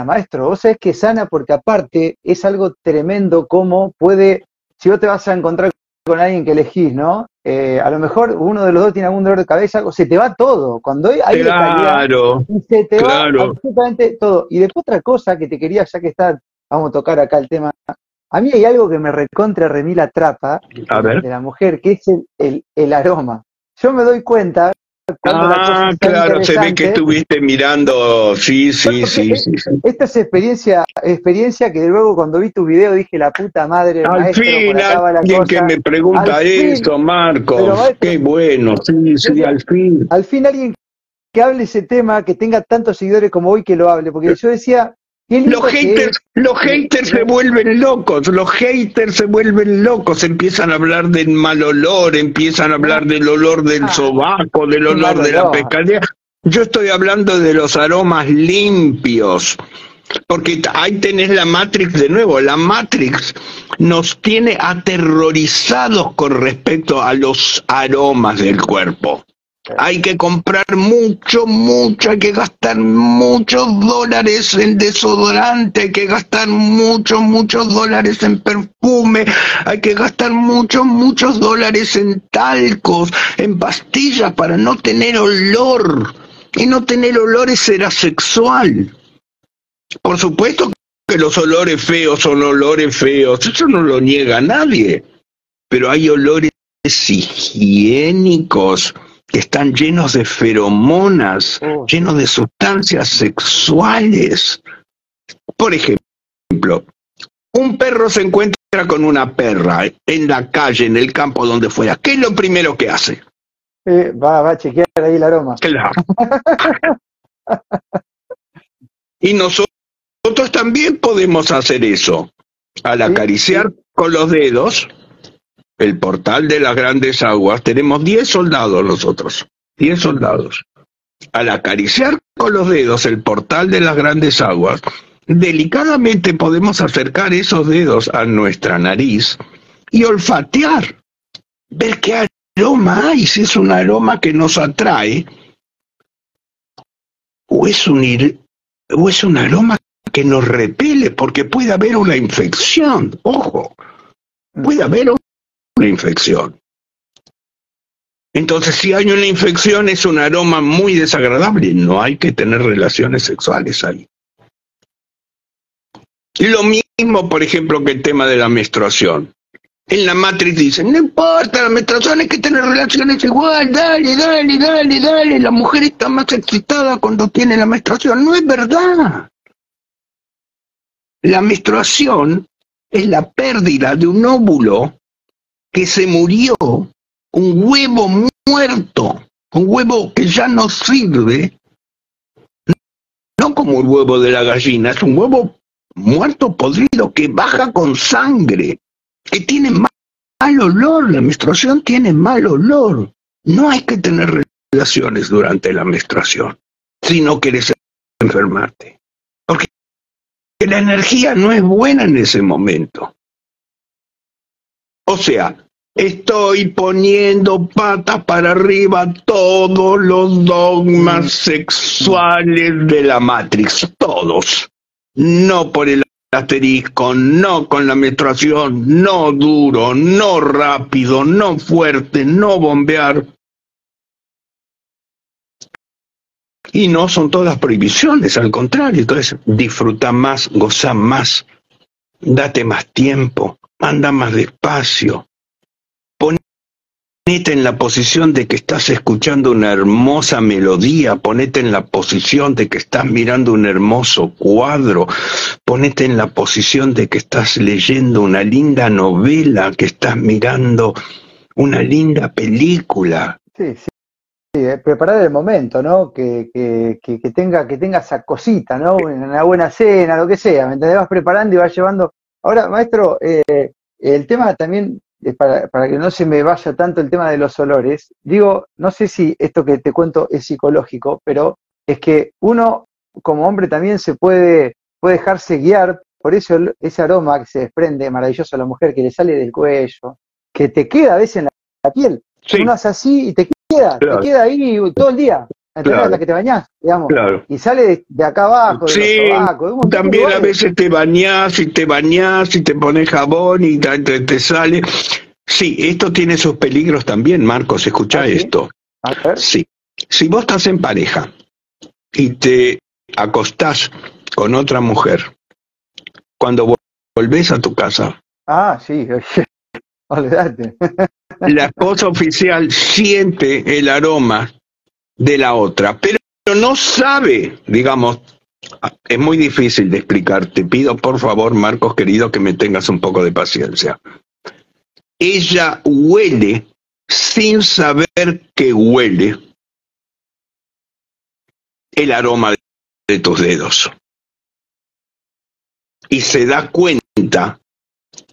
maestro. Vos sabés que sana porque aparte es algo tremendo como puede, si vos te vas a encontrar con alguien que elegís, ¿no? Eh, a lo mejor uno de los dos tiene algún dolor de cabeza, o se te va todo. Cuando hay claro, se te va absolutamente todo. Y después otra cosa que te quería, ya que está, vamos a tocar acá el tema. A mí hay algo que me recontra remila trapa de la mujer, que es el, el aroma. Yo me doy cuenta Ah, claro, se ve que estuviste mirando, sí, sí, sí, sí, Esta es experiencia, experiencia que luego cuando vi tu video dije la puta madre. Al fin, alguien que me pregunta esto, Marcos, qué bueno, sí, sí, al fin. Al fin alguien que hable ese tema, que tenga tantos seguidores como hoy que lo hable, porque yo decía, los haters, los haters se vuelven locos, los haters se vuelven locos, empiezan a hablar del mal olor, empiezan a hablar del olor del ah. sobaco, del olor de la pescadilla. Yo estoy hablando de los aromas limpios, porque ahí tenés la Matrix de nuevo, la Matrix nos tiene aterrorizados con respecto a los aromas del cuerpo. Hay que comprar mucho, mucho, hay que gastar muchos dólares en desodorante, hay que gastar muchos, muchos dólares en perfume, hay que gastar muchos, muchos dólares en talcos, en pastillas para no tener olor. Y no tener olores será sexual. Por supuesto que los olores feos son olores feos, eso no lo niega nadie. Pero hay olores higiénicos que están llenos de feromonas, oh. llenos de sustancias sexuales. Por ejemplo, un perro se encuentra con una perra en la calle, en el campo, donde fuera. ¿Qué es lo primero que hace? Eh, va, va a chequear ahí el aroma. Claro. y nosotros también podemos hacer eso. Al acariciar con los dedos, el portal de las grandes aguas, tenemos 10 soldados nosotros, 10 soldados. Al acariciar con los dedos el portal de las grandes aguas, delicadamente podemos acercar esos dedos a nuestra nariz y olfatear, ver qué aroma hay, si es un aroma que nos atrae o es un, o es un aroma que nos repele, porque puede haber una infección, ojo, puede haber una infección. Entonces, si hay una infección, es un aroma muy desagradable. No hay que tener relaciones sexuales ahí. Lo mismo, por ejemplo, que el tema de la menstruación. En la matriz dicen, no importa, la menstruación hay que tener relaciones igual, dale, dale, dale, dale. La mujer está más excitada cuando tiene la menstruación. No es verdad. La menstruación es la pérdida de un óvulo que se murió, un huevo muerto, un huevo que ya no sirve, no como el huevo de la gallina, es un huevo muerto, podrido, que baja con sangre, que tiene mal olor, la menstruación tiene mal olor. No hay que tener relaciones durante la menstruación si no quieres enfermarte. Porque la energía no es buena en ese momento. O sea, Estoy poniendo patas para arriba todos los dogmas mm. sexuales de la Matrix, todos. No por el asterisco, no con la menstruación, no duro, no rápido, no fuerte, no bombear. Y no son todas prohibiciones, al contrario, entonces disfruta más, goza más, date más tiempo, anda más despacio, Ponete en la posición de que estás escuchando una hermosa melodía, ponete en la posición de que estás mirando un hermoso cuadro, ponete en la posición de que estás leyendo una linda novela, que estás mirando una linda película. Sí, sí. Eh, preparar el momento, ¿no? Que, que, que, tenga, que tenga esa cosita, ¿no? Una buena cena, lo que sea, ¿me entendés? Vas preparando y vas llevando. Ahora, maestro, eh, el tema también para, para, que no se me vaya tanto el tema de los olores, digo, no sé si esto que te cuento es psicológico, pero es que uno como hombre también se puede, puede dejarse guiar por eso ese aroma que se desprende maravilloso a la mujer, que le sale del cuello, que te queda a veces en la, piel. Uno hace así y te queda, te queda ahí todo el día. Claro. hasta que te bañás, digamos. Y sale de, acá abajo, de sí, también a veces te bañás y te bañás y te pones jabón y te, sale. Sí, esto tiene sus peligros también, Marcos, escucha ¿Ah, esto. Sí, si vos estás en pareja y te acostás con otra mujer, cuando volvés a tu casa. Ah, sí, olvídate. la esposa oficial siente el aroma de la otra, pero no sabe, digamos, es muy difícil de explicar. Te pido por favor, Marcos querido, que me tengas un poco de paciencia. Ella huele sin saber que huele el aroma de tus dedos. Y se da cuenta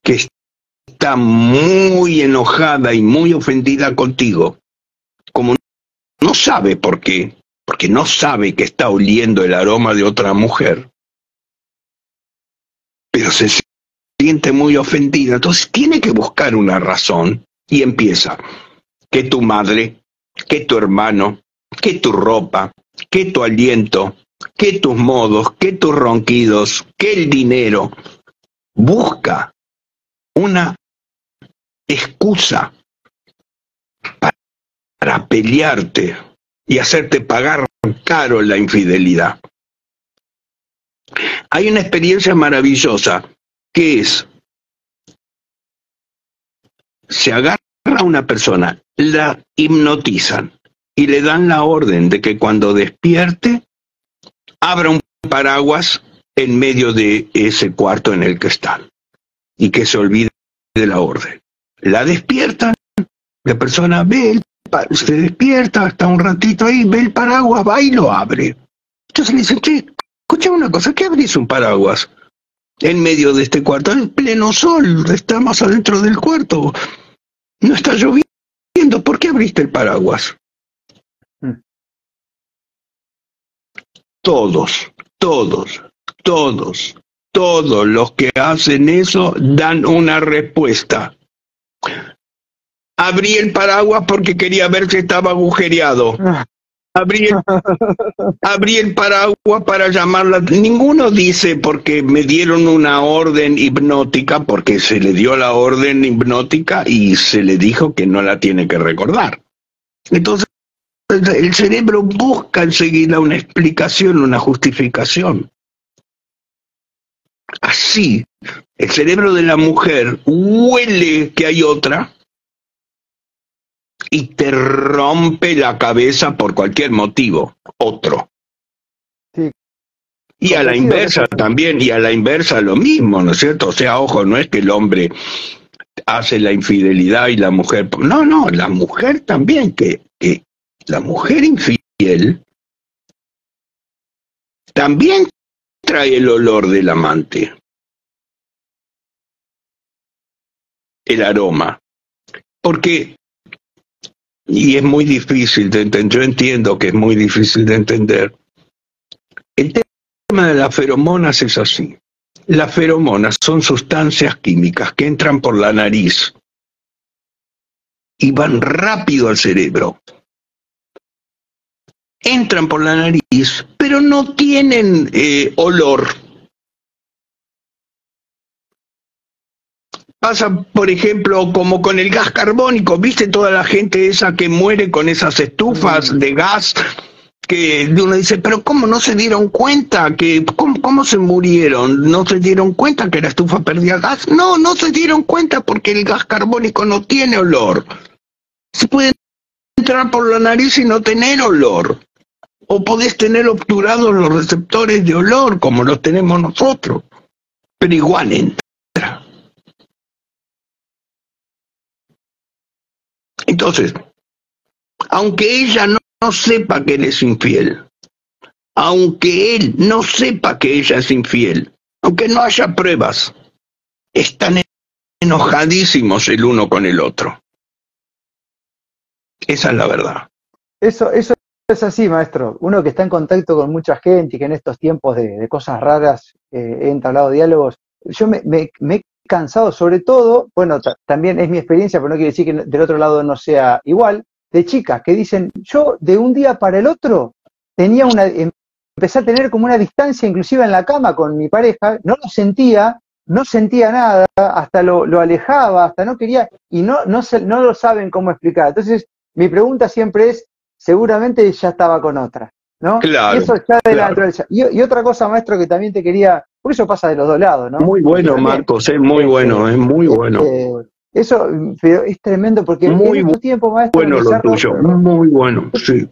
que está muy enojada y muy ofendida contigo, como no sabe por qué, porque no sabe que está oliendo el aroma de otra mujer, pero se siente muy ofendida. Entonces tiene que buscar una razón y empieza que tu madre que tu hermano, que tu ropa, que tu aliento, que tus modos, que tus ronquidos, que el dinero. Busca una excusa para pelearte y hacerte pagar caro la infidelidad. Hay una experiencia maravillosa que es, se agarra a una persona, la hipnotizan y le dan la orden de que cuando despierte, abra un paraguas en medio de ese cuarto en el que están y que se olvide de la orden. La despiertan, la persona ve, el, se despierta, está un ratito ahí, ve el paraguas, va y lo abre. Entonces le dicen, che, escucha una cosa, ¿qué abrís un paraguas? En medio de este cuarto, en pleno sol, está más adentro del cuarto. No está lloviendo, ¿por qué abriste el paraguas? Mm. Todos, todos, todos, todos los que hacen eso dan una respuesta. Abrí el paraguas porque quería ver si estaba agujereado. Abrí el, abrí el paraguas para llamarla. Ninguno dice porque me dieron una orden hipnótica, porque se le dio la orden hipnótica y se le dijo que no la tiene que recordar. Entonces, el cerebro busca enseguida una explicación, una justificación. Así, el cerebro de la mujer huele que hay otra y te rompe la cabeza por cualquier motivo, otro. Y a la inversa también, y a la inversa lo mismo, ¿no es cierto? O sea, ojo, no es que el hombre hace la infidelidad y la mujer... No, no, la mujer también, que, que la mujer infiel también trae el olor del amante, el aroma, porque, y es muy difícil de entender, yo entiendo que es muy difícil de entender, el tema de las feromonas es así. Las feromonas son sustancias químicas que entran por la nariz y van rápido al cerebro entran por la nariz, pero no tienen eh, olor. Pasa, por ejemplo, como con el gas carbónico, ¿viste toda la gente esa que muere con esas estufas mm. de gas? Que uno dice, pero ¿cómo no se dieron cuenta? que ¿cómo, ¿Cómo se murieron? ¿No se dieron cuenta que la estufa perdía gas? No, no se dieron cuenta porque el gas carbónico no tiene olor. Se puede entrar por la nariz y no tener olor o podés tener obturados los receptores de olor como los tenemos nosotros, pero igual Entonces, aunque ella no, sepa que él es infiel, aunque él no sepa que ella es infiel, aunque no haya pruebas, están enojadísimos el uno con el otro. Esa es la verdad. Eso, eso es así, maestro. Uno que está en contacto con mucha gente y que en estos tiempos de, cosas raras eh, he entablado diálogos, yo me, he cansado, sobre todo, bueno, también es mi experiencia, pero no quiere decir que del otro lado no sea igual, de chicas que dicen, yo de un día para el otro tenía una, empecé a tener como una distancia inclusive en la cama con mi pareja, no lo sentía, no sentía nada, hasta lo, alejaba, hasta no quería, y no, no, no lo saben cómo explicar. Entonces, mi pregunta siempre es, seguramente ya estaba con otra, ¿no? Claro. Y eso ya y, otra cosa, maestro, que también te quería, por eso pasa de los dos lados, ¿no? Muy bueno, Marcos, es muy bueno, es muy este, bueno. eso pero es tremendo porque muy en tiempo, maestro. Bueno lo tuyo, muy bueno, sí.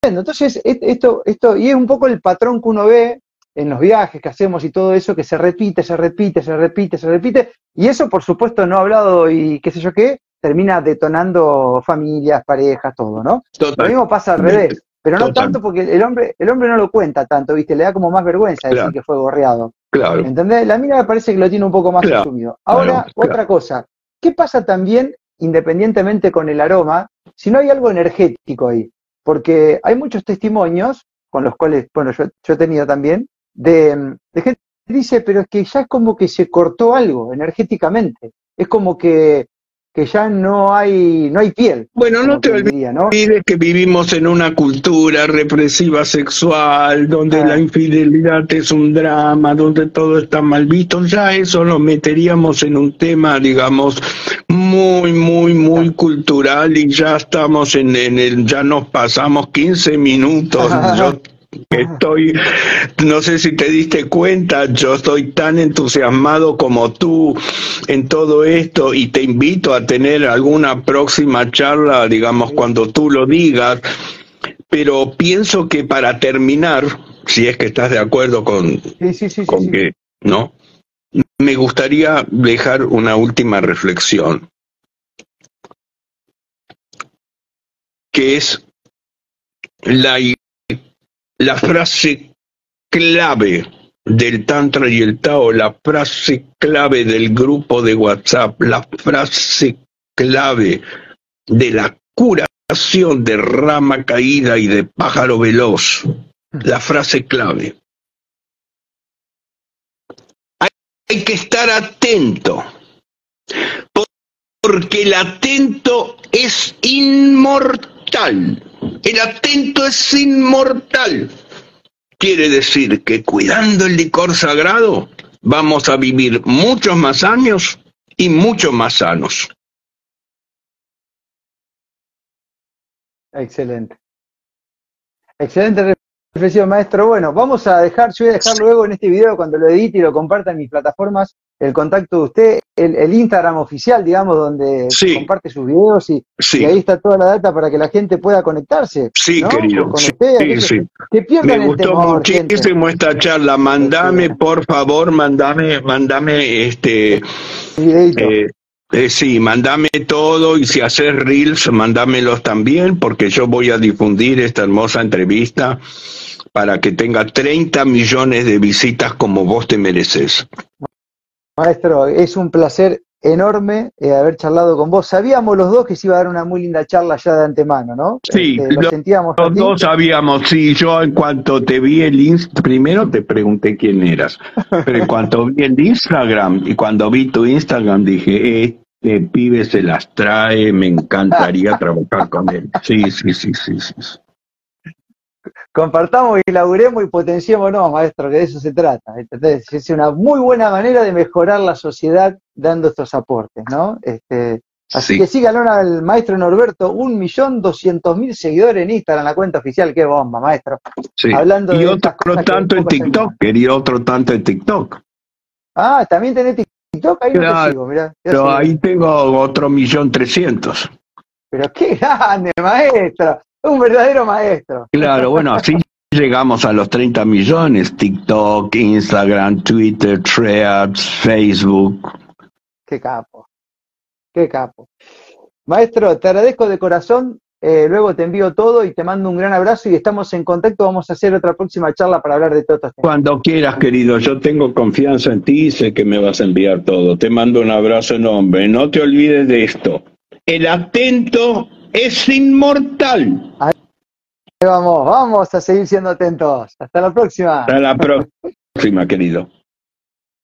Entonces, esto, esto, y es un poco el patrón que uno ve en los viajes que hacemos y todo eso, que se repite, se repite, se repite, se repite, y eso por supuesto no ha hablado y qué sé yo qué, termina detonando familias, parejas, todo, ¿no? Lo mismo pasa al revés, pero no tanto porque el hombre, el hombre no lo cuenta tanto, ¿viste? Le da como más vergüenza decir que fue gorreado. Claro. ¿Entendés? La mina me parece que lo tiene un poco más asumido. Ahora, otra cosa, ¿qué pasa también, independientemente con el aroma, si no hay algo energético ahí? Porque hay muchos testimonios, con los cuales, bueno, yo, he tenido también, de, de gente que dice, pero es que ya es como que se cortó algo energéticamente. Es como que que ya no hay, no hay piel. Bueno, no te olvides que vivimos en una cultura represiva sexual, donde ah. la infidelidad es un drama, donde todo está mal visto. Ya eso lo meteríamos en un tema, digamos, muy, muy, muy cultural y ya estamos en, en el, ya nos pasamos 15 minutos. Yo Estoy, no sé si te diste cuenta, yo estoy tan entusiasmado como tú en todo esto y te invito a tener alguna próxima charla, digamos, cuando tú lo digas, pero pienso que para terminar, si es que estás de acuerdo con, con que, ¿no? Me gustaría dejar una última reflexión, que es la la frase clave del Tantra y el Tao, la frase clave del grupo de WhatsApp, la frase clave de la curación de rama caída y de pájaro veloz, la frase clave. Hay que estar atento, porque el atento es inmortal. El atento es inmortal. Quiere decir que cuidando el licor sagrado vamos a vivir muchos más años y mucho más sanos. Excelente. Excelente reflexión, maestro. Bueno, vamos a dejar, yo voy a dejar luego en este video, cuando lo edite y lo comparta en mis plataformas, el contacto de usted, el, Instagram oficial, digamos, donde comparte sus videos y, ahí está toda la data para que la gente pueda conectarse. Sí, querido. sí, sí. Me gustó muchísimo esta charla. Mandame, por favor, mandame, mandame este. Eh, eh, sí, mandame todo y si haces reels, mandámelos también porque yo voy a difundir esta hermosa entrevista para que tenga 30 millones de visitas como vos te mereces. Maestro, es un placer enorme eh, haber charlado con vos. Sabíamos los dos que se iba a dar una muy linda charla ya de antemano, ¿no? Sí, este, lo, sentíamos. Los dos sabíamos, sí. Yo en cuanto te vi el Instagram, primero te pregunté quién eras, pero en cuanto vi el Instagram y cuando vi tu Instagram dije, este pibe se las trae, me encantaría trabajar con él. Sí, sí, sí, sí, sí compartamos y laburemos y potenciémonos, maestro, que de eso se trata. Entonces, es una muy buena manera de mejorar la sociedad dando estos aportes, ¿no? Este, así que síganlo al maestro Norberto, un millón doscientos mil seguidores en Instagram, la cuenta oficial, qué bomba, maestro. Sí. Hablando y otro tanto en TikTok, quería otro tanto en TikTok. Ah, también tenés TikTok, ahí no te sigo, mirá. Pero ahí tengo otro millón trescientos. Pero qué grande, maestro un verdadero maestro. Claro, bueno, así llegamos a los 30 millones. TikTok, Instagram, Twitter, Threads, Facebook. Qué capo, qué capo. Maestro, te agradezco de corazón. Eh, luego te envío todo y te mando un gran abrazo y estamos en contacto. Vamos a hacer otra próxima charla para hablar de todo esto. Cuando quieras, querido. Yo tengo confianza en ti y sé que me vas a enviar todo. Te mando un abrazo enorme. No te olvides de esto. El atento es inmortal. Ahí vamos, vamos a seguir siendo atentos. Hasta la próxima. Hasta la próxima, querido.